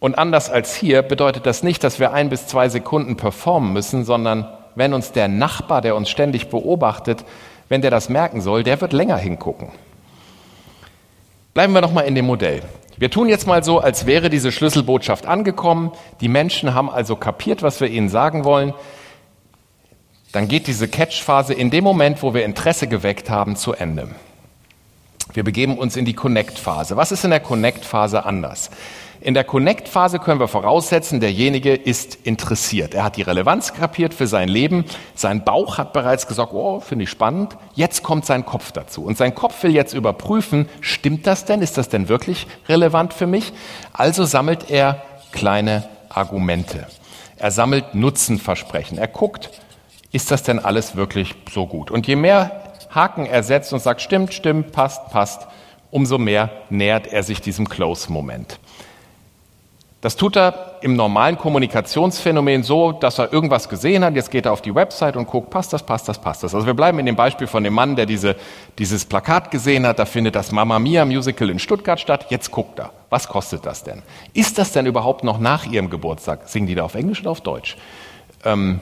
Und anders als hier bedeutet das nicht, dass wir ein bis zwei Sekunden performen müssen, sondern wenn uns der Nachbar, der uns ständig beobachtet, wenn der das merken soll, der wird länger hingucken. Bleiben wir nochmal in dem Modell. Wir tun jetzt mal so, als wäre diese Schlüsselbotschaft angekommen. Die Menschen haben also kapiert, was wir ihnen sagen wollen. Dann geht diese Catch-Phase in dem Moment, wo wir Interesse geweckt haben, zu Ende. Wir begeben uns in die Connect-Phase. Was ist in der Connect-Phase anders? In der Connect-Phase können wir voraussetzen, derjenige ist interessiert. Er hat die Relevanz kapiert für sein Leben. Sein Bauch hat bereits gesagt, oh, finde ich spannend. Jetzt kommt sein Kopf dazu. Und sein Kopf will jetzt überprüfen, stimmt das denn? Ist das denn wirklich relevant für mich? Also sammelt er kleine Argumente. Er sammelt Nutzenversprechen. Er guckt, ist das denn alles wirklich so gut? Und je mehr Haken er setzt und sagt, stimmt, stimmt, passt, passt, umso mehr nähert er sich diesem Close-Moment. Das tut er im normalen Kommunikationsphänomen so, dass er irgendwas gesehen hat, jetzt geht er auf die Website und guckt, passt das, passt das, passt das. Also wir bleiben in dem Beispiel von dem Mann, der diese, dieses Plakat gesehen hat, da findet das Mamma Mia Musical in Stuttgart statt, jetzt guckt er, was kostet das denn? Ist das denn überhaupt noch nach ihrem Geburtstag? Singen die da auf Englisch oder auf Deutsch? Ähm,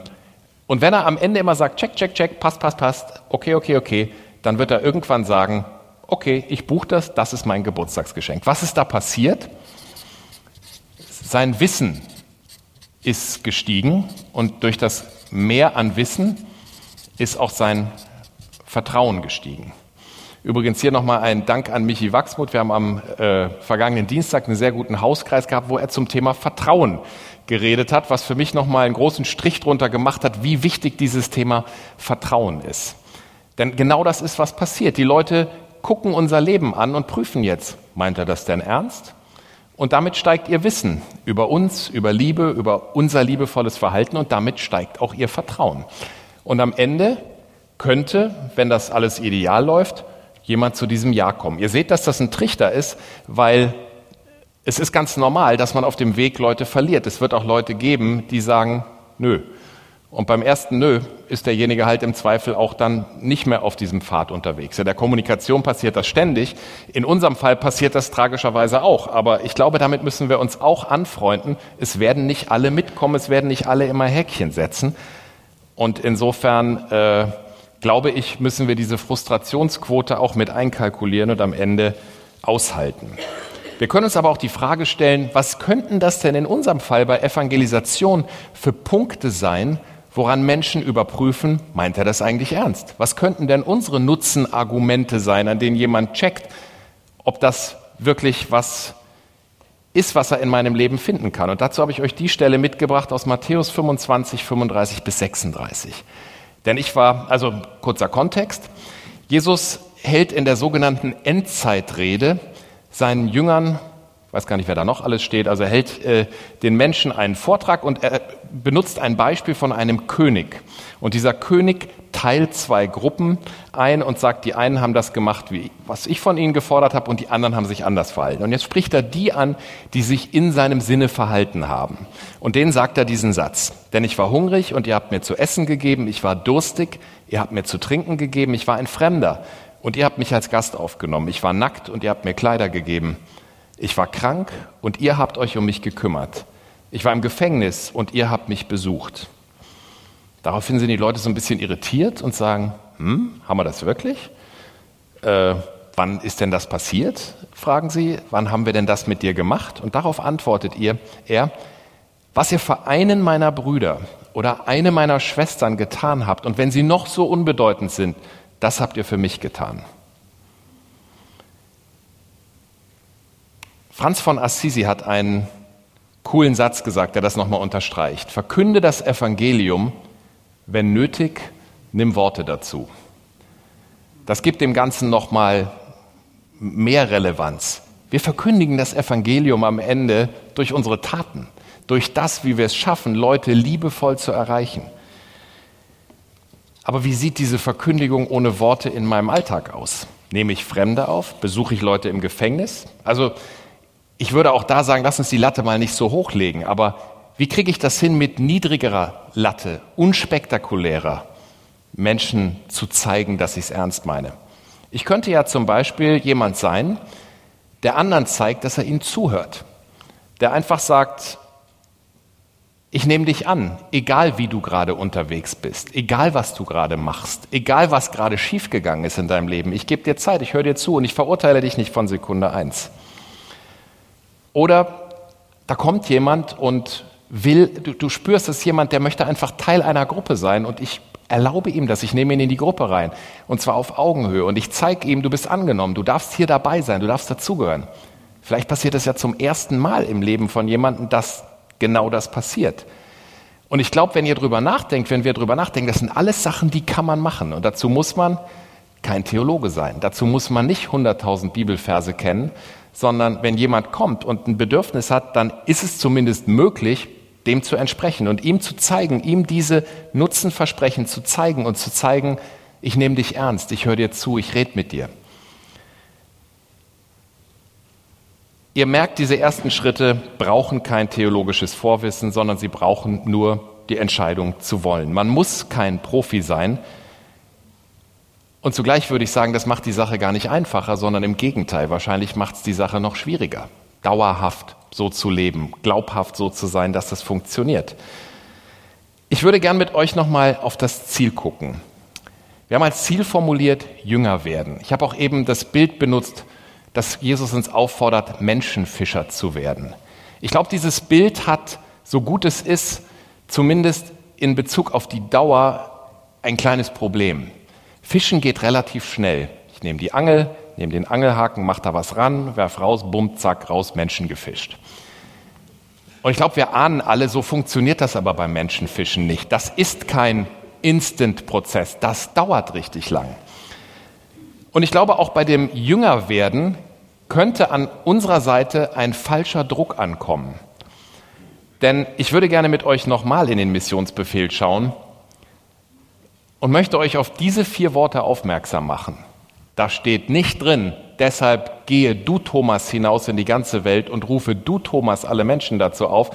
und wenn er am Ende immer sagt, check, check, check, passt, passt, passt, okay, okay, okay, dann wird er irgendwann sagen, okay, ich buche das, das ist mein Geburtstagsgeschenk. Was ist da passiert? Sein Wissen ist gestiegen und durch das Mehr an Wissen ist auch sein Vertrauen gestiegen. Übrigens hier nochmal ein Dank an Michi Wachsmuth. Wir haben am äh, vergangenen Dienstag einen sehr guten Hauskreis gehabt, wo er zum Thema Vertrauen geredet hat, was für mich nochmal einen großen Strich drunter gemacht hat, wie wichtig dieses Thema Vertrauen ist. Denn genau das ist, was passiert. Die Leute gucken unser Leben an und prüfen jetzt, meint er das denn ernst? Und damit steigt ihr Wissen über uns, über Liebe, über unser liebevolles Verhalten und damit steigt auch ihr Vertrauen. Und am Ende könnte, wenn das alles ideal läuft, jemand zu diesem Ja kommen. Ihr seht, dass das ein Trichter ist, weil es ist ganz normal, dass man auf dem Weg Leute verliert. Es wird auch Leute geben, die sagen, nö, und beim ersten Nö ist derjenige halt im Zweifel auch dann nicht mehr auf diesem Pfad unterwegs. In der Kommunikation passiert das ständig. In unserem Fall passiert das tragischerweise auch. Aber ich glaube, damit müssen wir uns auch anfreunden. Es werden nicht alle mitkommen, es werden nicht alle immer Häkchen setzen. Und insofern äh, glaube ich, müssen wir diese Frustrationsquote auch mit einkalkulieren und am Ende aushalten. Wir können uns aber auch die Frage stellen, was könnten das denn in unserem Fall bei Evangelisation für Punkte sein, woran Menschen überprüfen, meint er das eigentlich ernst? Was könnten denn unsere Nutzenargumente sein, an denen jemand checkt, ob das wirklich was ist, was er in meinem Leben finden kann? Und dazu habe ich euch die Stelle mitgebracht aus Matthäus 25, 35 bis 36. Denn ich war, also kurzer Kontext, Jesus hält in der sogenannten Endzeitrede seinen Jüngern weiß gar nicht, wer da noch alles steht. Also er hält äh, den Menschen einen Vortrag und er benutzt ein Beispiel von einem König. Und dieser König teilt zwei Gruppen ein und sagt, die einen haben das gemacht, wie was ich von ihnen gefordert habe, und die anderen haben sich anders verhalten. Und jetzt spricht er die an, die sich in seinem Sinne verhalten haben. Und denen sagt er diesen Satz. Denn ich war hungrig und ihr habt mir zu essen gegeben, ich war durstig, ihr habt mir zu trinken gegeben, ich war ein Fremder und ihr habt mich als Gast aufgenommen, ich war nackt und ihr habt mir Kleider gegeben. Ich war krank und ihr habt euch um mich gekümmert. Ich war im Gefängnis und ihr habt mich besucht. Daraufhin sind die Leute so ein bisschen irritiert und sagen, hm, haben wir das wirklich? Äh, wann ist denn das passiert? fragen sie. Wann haben wir denn das mit dir gemacht? Und darauf antwortet ihr, er, was ihr für einen meiner Brüder oder eine meiner Schwestern getan habt, und wenn sie noch so unbedeutend sind, das habt ihr für mich getan. Franz von Assisi hat einen coolen Satz gesagt, der das nochmal unterstreicht. Verkünde das Evangelium, wenn nötig, nimm Worte dazu. Das gibt dem Ganzen nochmal mehr Relevanz. Wir verkündigen das Evangelium am Ende durch unsere Taten, durch das, wie wir es schaffen, Leute liebevoll zu erreichen. Aber wie sieht diese Verkündigung ohne Worte in meinem Alltag aus? Nehme ich Fremde auf? Besuche ich Leute im Gefängnis? Also ich würde auch da sagen, lass uns die Latte mal nicht so hochlegen, aber wie kriege ich das hin mit niedrigerer Latte, unspektakulärer, Menschen zu zeigen, dass ich es ernst meine. Ich könnte ja zum Beispiel jemand sein, der anderen zeigt, dass er ihnen zuhört. Der einfach sagt, ich nehme dich an, egal wie du gerade unterwegs bist, egal was du gerade machst, egal was gerade schiefgegangen ist in deinem Leben. Ich gebe dir Zeit, ich höre dir zu und ich verurteile dich nicht von Sekunde eins. Oder da kommt jemand und will, du, du spürst, es ist jemand, der möchte einfach Teil einer Gruppe sein und ich erlaube ihm das, ich nehme ihn in die Gruppe rein und zwar auf Augenhöhe und ich zeige ihm, du bist angenommen, du darfst hier dabei sein, du darfst dazugehören. Vielleicht passiert es ja zum ersten Mal im Leben von jemandem, dass genau das passiert. Und ich glaube, wenn ihr drüber nachdenkt, wenn wir drüber nachdenken, das sind alles Sachen, die kann man machen. Und dazu muss man kein Theologe sein. Dazu muss man nicht 100.000 Bibelverse kennen, sondern wenn jemand kommt und ein Bedürfnis hat, dann ist es zumindest möglich, dem zu entsprechen und ihm zu zeigen, ihm diese Nutzenversprechen zu zeigen und zu zeigen, ich nehme dich ernst, ich höre dir zu, ich rede mit dir. Ihr merkt, diese ersten Schritte brauchen kein theologisches Vorwissen, sondern sie brauchen nur die Entscheidung zu wollen. Man muss kein Profi sein. Und zugleich würde ich sagen, das macht die Sache gar nicht einfacher, sondern im Gegenteil, wahrscheinlich macht es die Sache noch schwieriger, dauerhaft so zu leben, glaubhaft so zu sein, dass das funktioniert. Ich würde gern mit euch nochmal auf das Ziel gucken. Wir haben als Ziel formuliert, Jünger werden. Ich habe auch eben das Bild benutzt dass Jesus uns auffordert, Menschenfischer zu werden. Ich glaube, dieses Bild hat, so gut es ist, zumindest in Bezug auf die Dauer ein kleines Problem. Fischen geht relativ schnell. Ich nehme die Angel, nehme den Angelhaken, mache da was ran, werf raus, bumm, zack, raus, Menschen gefischt. Und ich glaube, wir ahnen alle, so funktioniert das aber beim Menschenfischen nicht. Das ist kein Instant-Prozess, das dauert richtig lang. Und ich glaube, auch bei dem Jüngerwerden könnte an unserer Seite ein falscher Druck ankommen. Denn ich würde gerne mit euch nochmal in den Missionsbefehl schauen und möchte euch auf diese vier Worte aufmerksam machen. Da steht nicht drin, deshalb gehe du Thomas hinaus in die ganze Welt und rufe du Thomas alle Menschen dazu auf.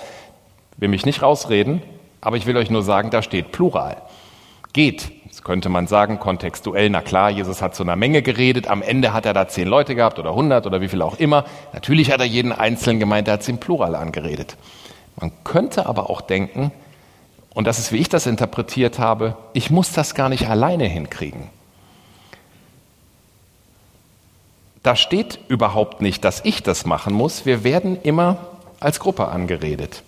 Will mich nicht rausreden, aber ich will euch nur sagen, da steht Plural. Geht, Jetzt könnte man sagen, kontextuell, na klar, Jesus hat zu einer Menge geredet, am Ende hat er da zehn Leute gehabt oder hundert oder wie viel auch immer. Natürlich hat er jeden Einzelnen gemeint, er hat sie im Plural angeredet. Man könnte aber auch denken, und das ist, wie ich das interpretiert habe, ich muss das gar nicht alleine hinkriegen. Da steht überhaupt nicht, dass ich das machen muss. Wir werden immer als Gruppe angeredet.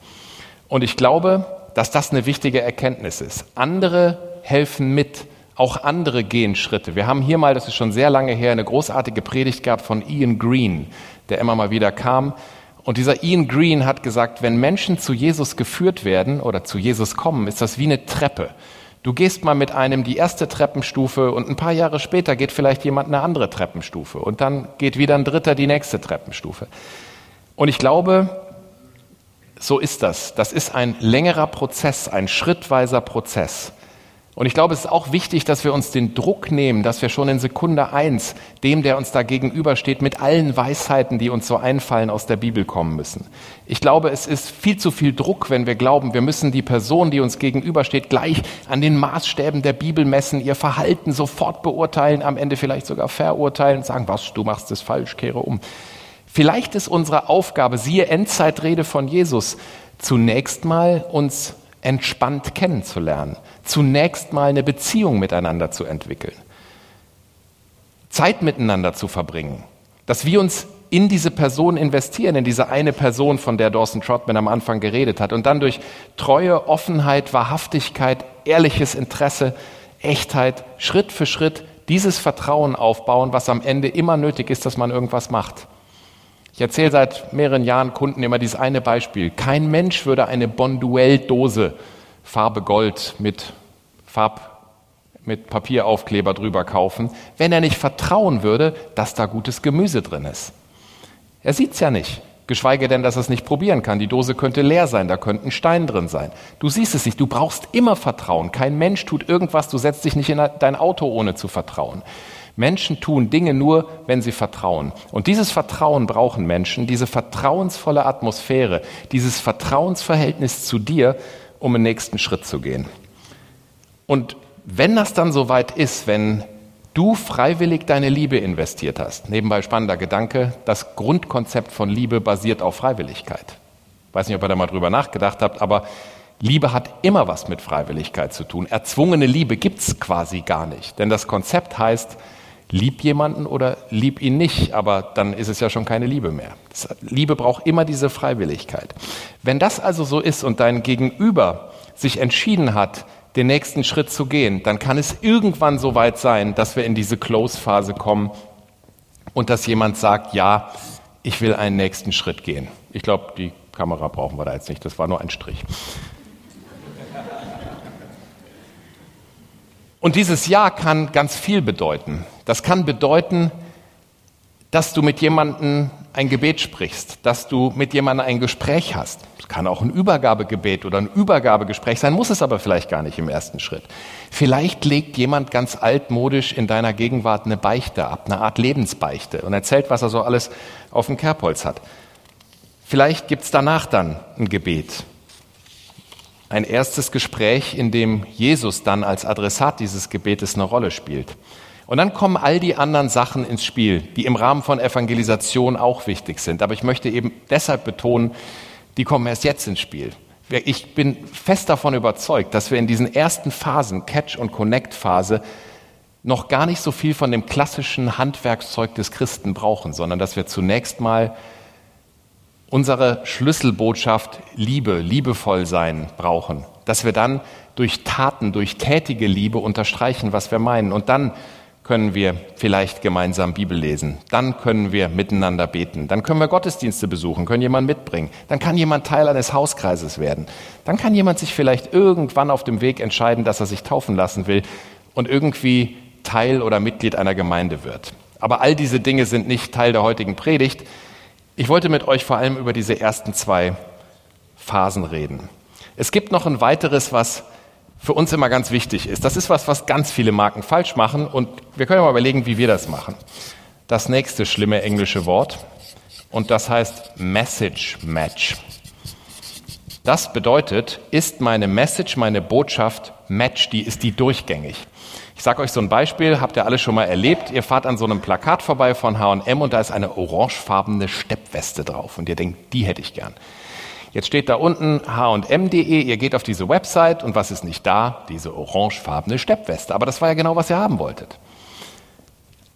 Und ich glaube, dass das eine wichtige Erkenntnis ist. Andere helfen mit. Auch andere gehen Schritte. Wir haben hier mal, das ist schon sehr lange her, eine großartige Predigt gehabt von Ian Green, der immer mal wieder kam. Und dieser Ian Green hat gesagt, wenn Menschen zu Jesus geführt werden oder zu Jesus kommen, ist das wie eine Treppe. Du gehst mal mit einem die erste Treppenstufe und ein paar Jahre später geht vielleicht jemand eine andere Treppenstufe und dann geht wieder ein Dritter die nächste Treppenstufe. Und ich glaube, so ist das. Das ist ein längerer Prozess, ein schrittweiser Prozess. Und ich glaube, es ist auch wichtig, dass wir uns den Druck nehmen, dass wir schon in Sekunde eins dem, der uns da gegenübersteht, mit allen Weisheiten, die uns so einfallen, aus der Bibel kommen müssen. Ich glaube, es ist viel zu viel Druck, wenn wir glauben, wir müssen die Person, die uns gegenübersteht, gleich an den Maßstäben der Bibel messen, ihr Verhalten sofort beurteilen, am Ende vielleicht sogar verurteilen und sagen, was, du machst es falsch, kehre um. Vielleicht ist unsere Aufgabe, siehe Endzeitrede von Jesus, zunächst mal uns entspannt kennenzulernen, zunächst mal eine Beziehung miteinander zu entwickeln, Zeit miteinander zu verbringen, dass wir uns in diese Person investieren, in diese eine Person, von der Dawson Trotman am Anfang geredet hat, und dann durch Treue, Offenheit, Wahrhaftigkeit, ehrliches Interesse, Echtheit, Schritt für Schritt dieses Vertrauen aufbauen, was am Ende immer nötig ist, dass man irgendwas macht. Ich erzähle seit mehreren Jahren Kunden immer dieses eine Beispiel. Kein Mensch würde eine Bonduell-Dose Farbe Gold mit Farb mit Papieraufkleber drüber kaufen, wenn er nicht vertrauen würde, dass da gutes Gemüse drin ist. Er sieht's ja nicht, geschweige denn, dass er es nicht probieren kann. Die Dose könnte leer sein, da könnte ein Stein drin sein. Du siehst es nicht, du brauchst immer Vertrauen. Kein Mensch tut irgendwas, du setzt dich nicht in dein Auto ohne zu vertrauen. Menschen tun Dinge nur, wenn sie vertrauen. Und dieses Vertrauen brauchen Menschen, diese vertrauensvolle Atmosphäre, dieses Vertrauensverhältnis zu dir, um den nächsten Schritt zu gehen. Und wenn das dann soweit ist, wenn du freiwillig deine Liebe investiert hast, nebenbei spannender Gedanke, das Grundkonzept von Liebe basiert auf Freiwilligkeit. Ich weiß nicht, ob ihr da mal drüber nachgedacht habt, aber Liebe hat immer was mit Freiwilligkeit zu tun. Erzwungene Liebe gibt's quasi gar nicht. Denn das Konzept heißt, lieb jemanden oder lieb ihn nicht, aber dann ist es ja schon keine Liebe mehr. Liebe braucht immer diese Freiwilligkeit. Wenn das also so ist und dein Gegenüber sich entschieden hat, den nächsten Schritt zu gehen, dann kann es irgendwann so weit sein, dass wir in diese Close-Phase kommen und dass jemand sagt, ja, ich will einen nächsten Schritt gehen. Ich glaube, die Kamera brauchen wir da jetzt nicht, das war nur ein Strich. Und dieses Ja kann ganz viel bedeuten. Das kann bedeuten, dass du mit jemandem ein Gebet sprichst, dass du mit jemandem ein Gespräch hast. Es kann auch ein Übergabegebet oder ein Übergabegespräch sein, muss es aber vielleicht gar nicht im ersten Schritt. Vielleicht legt jemand ganz altmodisch in deiner Gegenwart eine Beichte ab, eine Art Lebensbeichte und erzählt, was er so alles auf dem Kerbholz hat. Vielleicht gibt's danach dann ein Gebet. Ein erstes Gespräch, in dem Jesus dann als Adressat dieses Gebetes eine Rolle spielt. Und dann kommen all die anderen Sachen ins Spiel, die im Rahmen von Evangelisation auch wichtig sind. Aber ich möchte eben deshalb betonen, die kommen erst jetzt ins Spiel. Ich bin fest davon überzeugt, dass wir in diesen ersten Phasen, Catch- und Connect-Phase, noch gar nicht so viel von dem klassischen Handwerkszeug des Christen brauchen, sondern dass wir zunächst mal unsere Schlüsselbotschaft Liebe, liebevoll sein brauchen. Dass wir dann durch Taten, durch tätige Liebe unterstreichen, was wir meinen. Und dann können wir vielleicht gemeinsam Bibel lesen. Dann können wir miteinander beten. Dann können wir Gottesdienste besuchen, können jemanden mitbringen. Dann kann jemand Teil eines Hauskreises werden. Dann kann jemand sich vielleicht irgendwann auf dem Weg entscheiden, dass er sich taufen lassen will und irgendwie Teil oder Mitglied einer Gemeinde wird. Aber all diese Dinge sind nicht Teil der heutigen Predigt. Ich wollte mit euch vor allem über diese ersten zwei Phasen reden. Es gibt noch ein weiteres, was für uns immer ganz wichtig ist. Das ist was, was ganz viele Marken falsch machen und wir können mal überlegen, wie wir das machen. Das nächste schlimme englische Wort und das heißt Message Match. Das bedeutet, ist meine Message, meine Botschaft Match, die ist die durchgängig. Ich sage euch so ein Beispiel, habt ihr alle schon mal erlebt. Ihr fahrt an so einem Plakat vorbei von H&M und da ist eine orangefarbene Steppweste drauf und ihr denkt, die hätte ich gern. Jetzt steht da unten hm.de, ihr geht auf diese Website und was ist nicht da? Diese orangefarbene Steppweste. Aber das war ja genau, was ihr haben wolltet.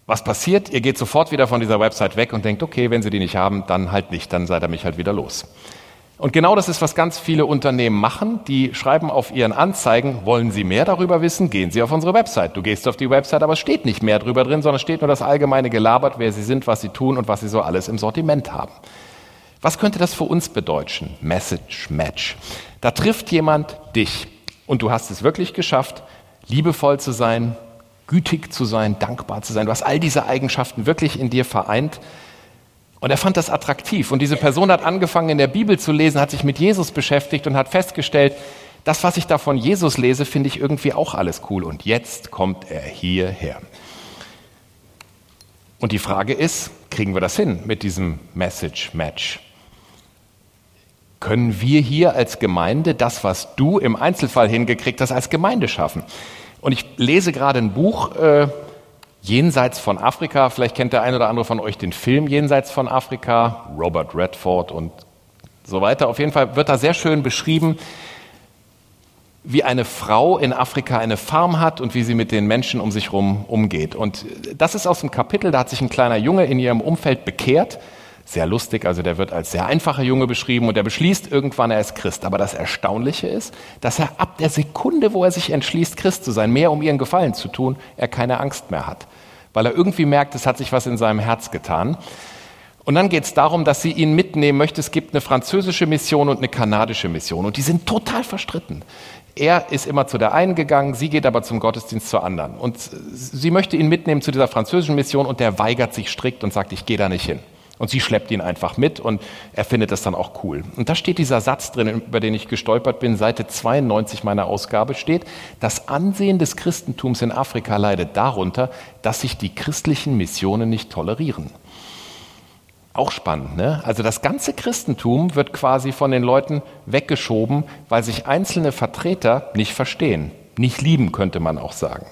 Was passiert? Ihr geht sofort wieder von dieser Website weg und denkt, okay, wenn Sie die nicht haben, dann halt nicht, dann seid ihr mich halt wieder los. Und genau das ist, was ganz viele Unternehmen machen. Die schreiben auf ihren Anzeigen, wollen Sie mehr darüber wissen? Gehen Sie auf unsere Website. Du gehst auf die Website, aber es steht nicht mehr drüber drin, sondern es steht nur das allgemeine gelabert, wer Sie sind, was Sie tun und was Sie so alles im Sortiment haben. Was könnte das für uns bedeuten? Message Match. Da trifft jemand dich und du hast es wirklich geschafft, liebevoll zu sein, gütig zu sein, dankbar zu sein. Du hast all diese Eigenschaften wirklich in dir vereint. Und er fand das attraktiv. Und diese Person hat angefangen, in der Bibel zu lesen, hat sich mit Jesus beschäftigt und hat festgestellt, das, was ich da von Jesus lese, finde ich irgendwie auch alles cool. Und jetzt kommt er hierher. Und die Frage ist, kriegen wir das hin mit diesem Message Match? können wir hier als Gemeinde das, was du im Einzelfall hingekriegt hast, als Gemeinde schaffen. Und ich lese gerade ein Buch, äh, Jenseits von Afrika. Vielleicht kennt der eine oder andere von euch den Film Jenseits von Afrika, Robert Redford und so weiter. Auf jeden Fall wird da sehr schön beschrieben, wie eine Frau in Afrika eine Farm hat und wie sie mit den Menschen um sich herum umgeht. Und das ist aus dem Kapitel, da hat sich ein kleiner Junge in ihrem Umfeld bekehrt sehr lustig. Also der wird als sehr einfacher Junge beschrieben und er beschließt irgendwann, er ist Christ. Aber das Erstaunliche ist, dass er ab der Sekunde, wo er sich entschließt, Christ zu sein, mehr um ihren Gefallen zu tun, er keine Angst mehr hat. Weil er irgendwie merkt, es hat sich was in seinem Herz getan. Und dann geht es darum, dass sie ihn mitnehmen möchte. Es gibt eine französische Mission und eine kanadische Mission. Und die sind total verstritten. Er ist immer zu der einen gegangen, sie geht aber zum Gottesdienst zur anderen. Und sie möchte ihn mitnehmen zu dieser französischen Mission und der weigert sich strikt und sagt, ich gehe da nicht hin. Und sie schleppt ihn einfach mit und er findet das dann auch cool. Und da steht dieser Satz drin, über den ich gestolpert bin, Seite 92 meiner Ausgabe steht, das Ansehen des Christentums in Afrika leidet darunter, dass sich die christlichen Missionen nicht tolerieren. Auch spannend, ne? Also das ganze Christentum wird quasi von den Leuten weggeschoben, weil sich einzelne Vertreter nicht verstehen. nicht lieben, könnte man auch sagen.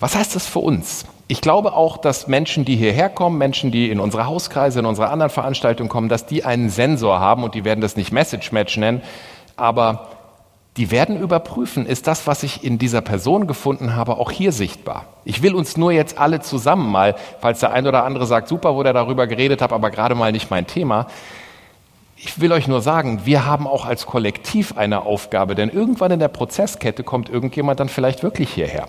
Was heißt das für uns? Ich glaube auch, dass Menschen, die hierher kommen, Menschen, die in unsere Hauskreise, in unsere anderen Veranstaltungen kommen, dass die einen Sensor haben und die werden das nicht Message Match nennen, aber die werden überprüfen, ist das, was ich in dieser Person gefunden habe, auch hier sichtbar. Ich will uns nur jetzt alle zusammen mal, falls der ein oder andere sagt, super, wo der darüber geredet hat, aber gerade mal nicht mein Thema. Ich will euch nur sagen, wir haben auch als Kollektiv eine Aufgabe, denn irgendwann in der Prozesskette kommt irgendjemand dann vielleicht wirklich hierher.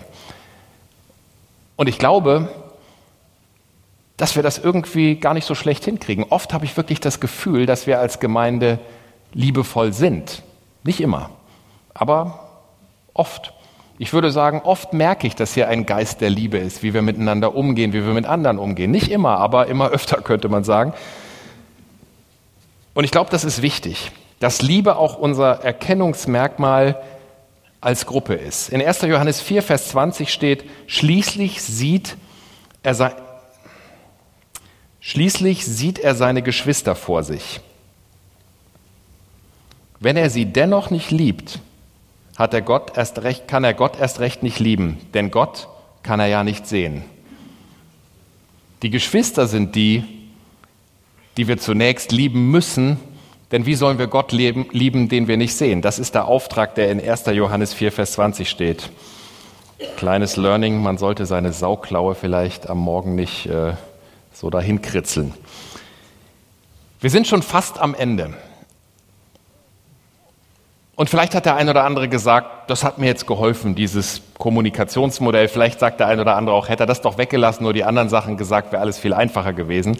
Und ich glaube, dass wir das irgendwie gar nicht so schlecht hinkriegen. Oft habe ich wirklich das Gefühl, dass wir als Gemeinde liebevoll sind. Nicht immer, aber oft. Ich würde sagen, oft merke ich, dass hier ein Geist der Liebe ist, wie wir miteinander umgehen, wie wir mit anderen umgehen. Nicht immer, aber immer öfter könnte man sagen. Und ich glaube, das ist wichtig, dass Liebe auch unser Erkennungsmerkmal als Gruppe ist. In 1. Johannes 4, Vers 20 steht, schließlich sieht er, se schließlich sieht er seine Geschwister vor sich. Wenn er sie dennoch nicht liebt, hat er Gott erst recht, kann er Gott erst recht nicht lieben, denn Gott kann er ja nicht sehen. Die Geschwister sind die, die wir zunächst lieben müssen, denn wie sollen wir Gott leben, lieben, den wir nicht sehen? Das ist der Auftrag, der in 1. Johannes 4, Vers 20 steht. Kleines Learning, man sollte seine Sauklaue vielleicht am Morgen nicht äh, so dahin kritzeln. Wir sind schon fast am Ende. Und vielleicht hat der ein oder andere gesagt, das hat mir jetzt geholfen, dieses Kommunikationsmodell. Vielleicht sagt der ein oder andere auch, hätte er das doch weggelassen, nur die anderen Sachen gesagt, wäre alles viel einfacher gewesen.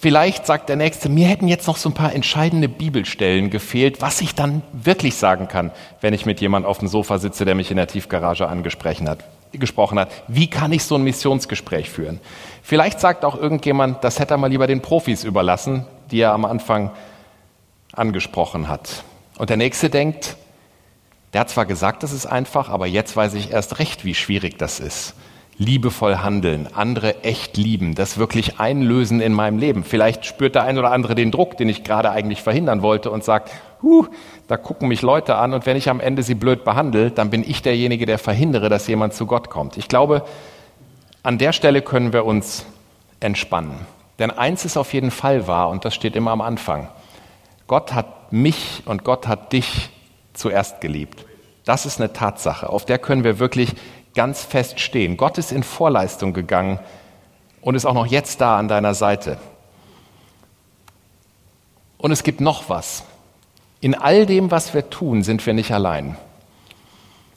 Vielleicht sagt der Nächste, mir hätten jetzt noch so ein paar entscheidende Bibelstellen gefehlt, was ich dann wirklich sagen kann, wenn ich mit jemandem auf dem Sofa sitze, der mich in der Tiefgarage angesprochen hat. Gesprochen hat. Wie kann ich so ein Missionsgespräch führen? Vielleicht sagt auch irgendjemand, das hätte er mal lieber den Profis überlassen, die er am Anfang angesprochen hat. Und der Nächste denkt, der hat zwar gesagt, das ist einfach, aber jetzt weiß ich erst recht, wie schwierig das ist liebevoll handeln, andere echt lieben, das wirklich einlösen in meinem Leben. Vielleicht spürt der ein oder andere den Druck, den ich gerade eigentlich verhindern wollte und sagt, huh, da gucken mich Leute an und wenn ich am Ende sie blöd behandle, dann bin ich derjenige, der verhindere, dass jemand zu Gott kommt. Ich glaube, an der Stelle können wir uns entspannen. Denn eins ist auf jeden Fall wahr und das steht immer am Anfang. Gott hat mich und Gott hat dich zuerst geliebt. Das ist eine Tatsache, auf der können wir wirklich ganz fest stehen. Gott ist in Vorleistung gegangen und ist auch noch jetzt da an deiner Seite. Und es gibt noch was. In all dem, was wir tun, sind wir nicht allein.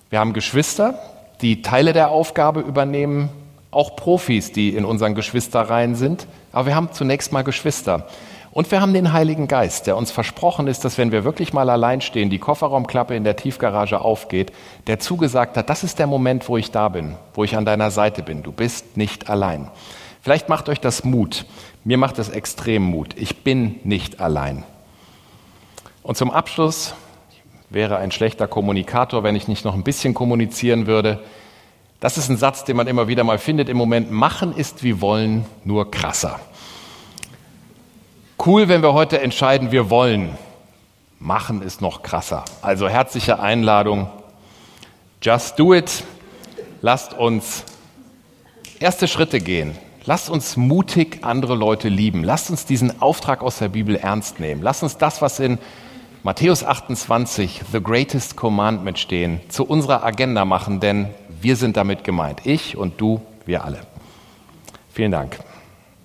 Wir haben Geschwister, die Teile der Aufgabe übernehmen, auch Profis, die in unseren Geschwisterreihen sind. Aber wir haben zunächst mal Geschwister. Und wir haben den Heiligen Geist, der uns versprochen ist, dass wenn wir wirklich mal allein stehen, die Kofferraumklappe in der Tiefgarage aufgeht, der zugesagt hat, das ist der Moment, wo ich da bin, wo ich an deiner Seite bin. Du bist nicht allein. Vielleicht macht euch das Mut. Mir macht es extrem Mut. Ich bin nicht allein. Und zum Abschluss wäre ein schlechter Kommunikator, wenn ich nicht noch ein bisschen kommunizieren würde. Das ist ein Satz, den man immer wieder mal findet im Moment. Machen ist wie wollen, nur krasser. Cool, wenn wir heute entscheiden, wir wollen. Machen ist noch krasser. Also herzliche Einladung. Just do it. Lasst uns erste Schritte gehen. Lasst uns mutig andere Leute lieben. Lasst uns diesen Auftrag aus der Bibel ernst nehmen. Lasst uns das, was in Matthäus 28, The Greatest Commandment stehen, zu unserer Agenda machen, denn wir sind damit gemeint. Ich und du, wir alle. Vielen Dank.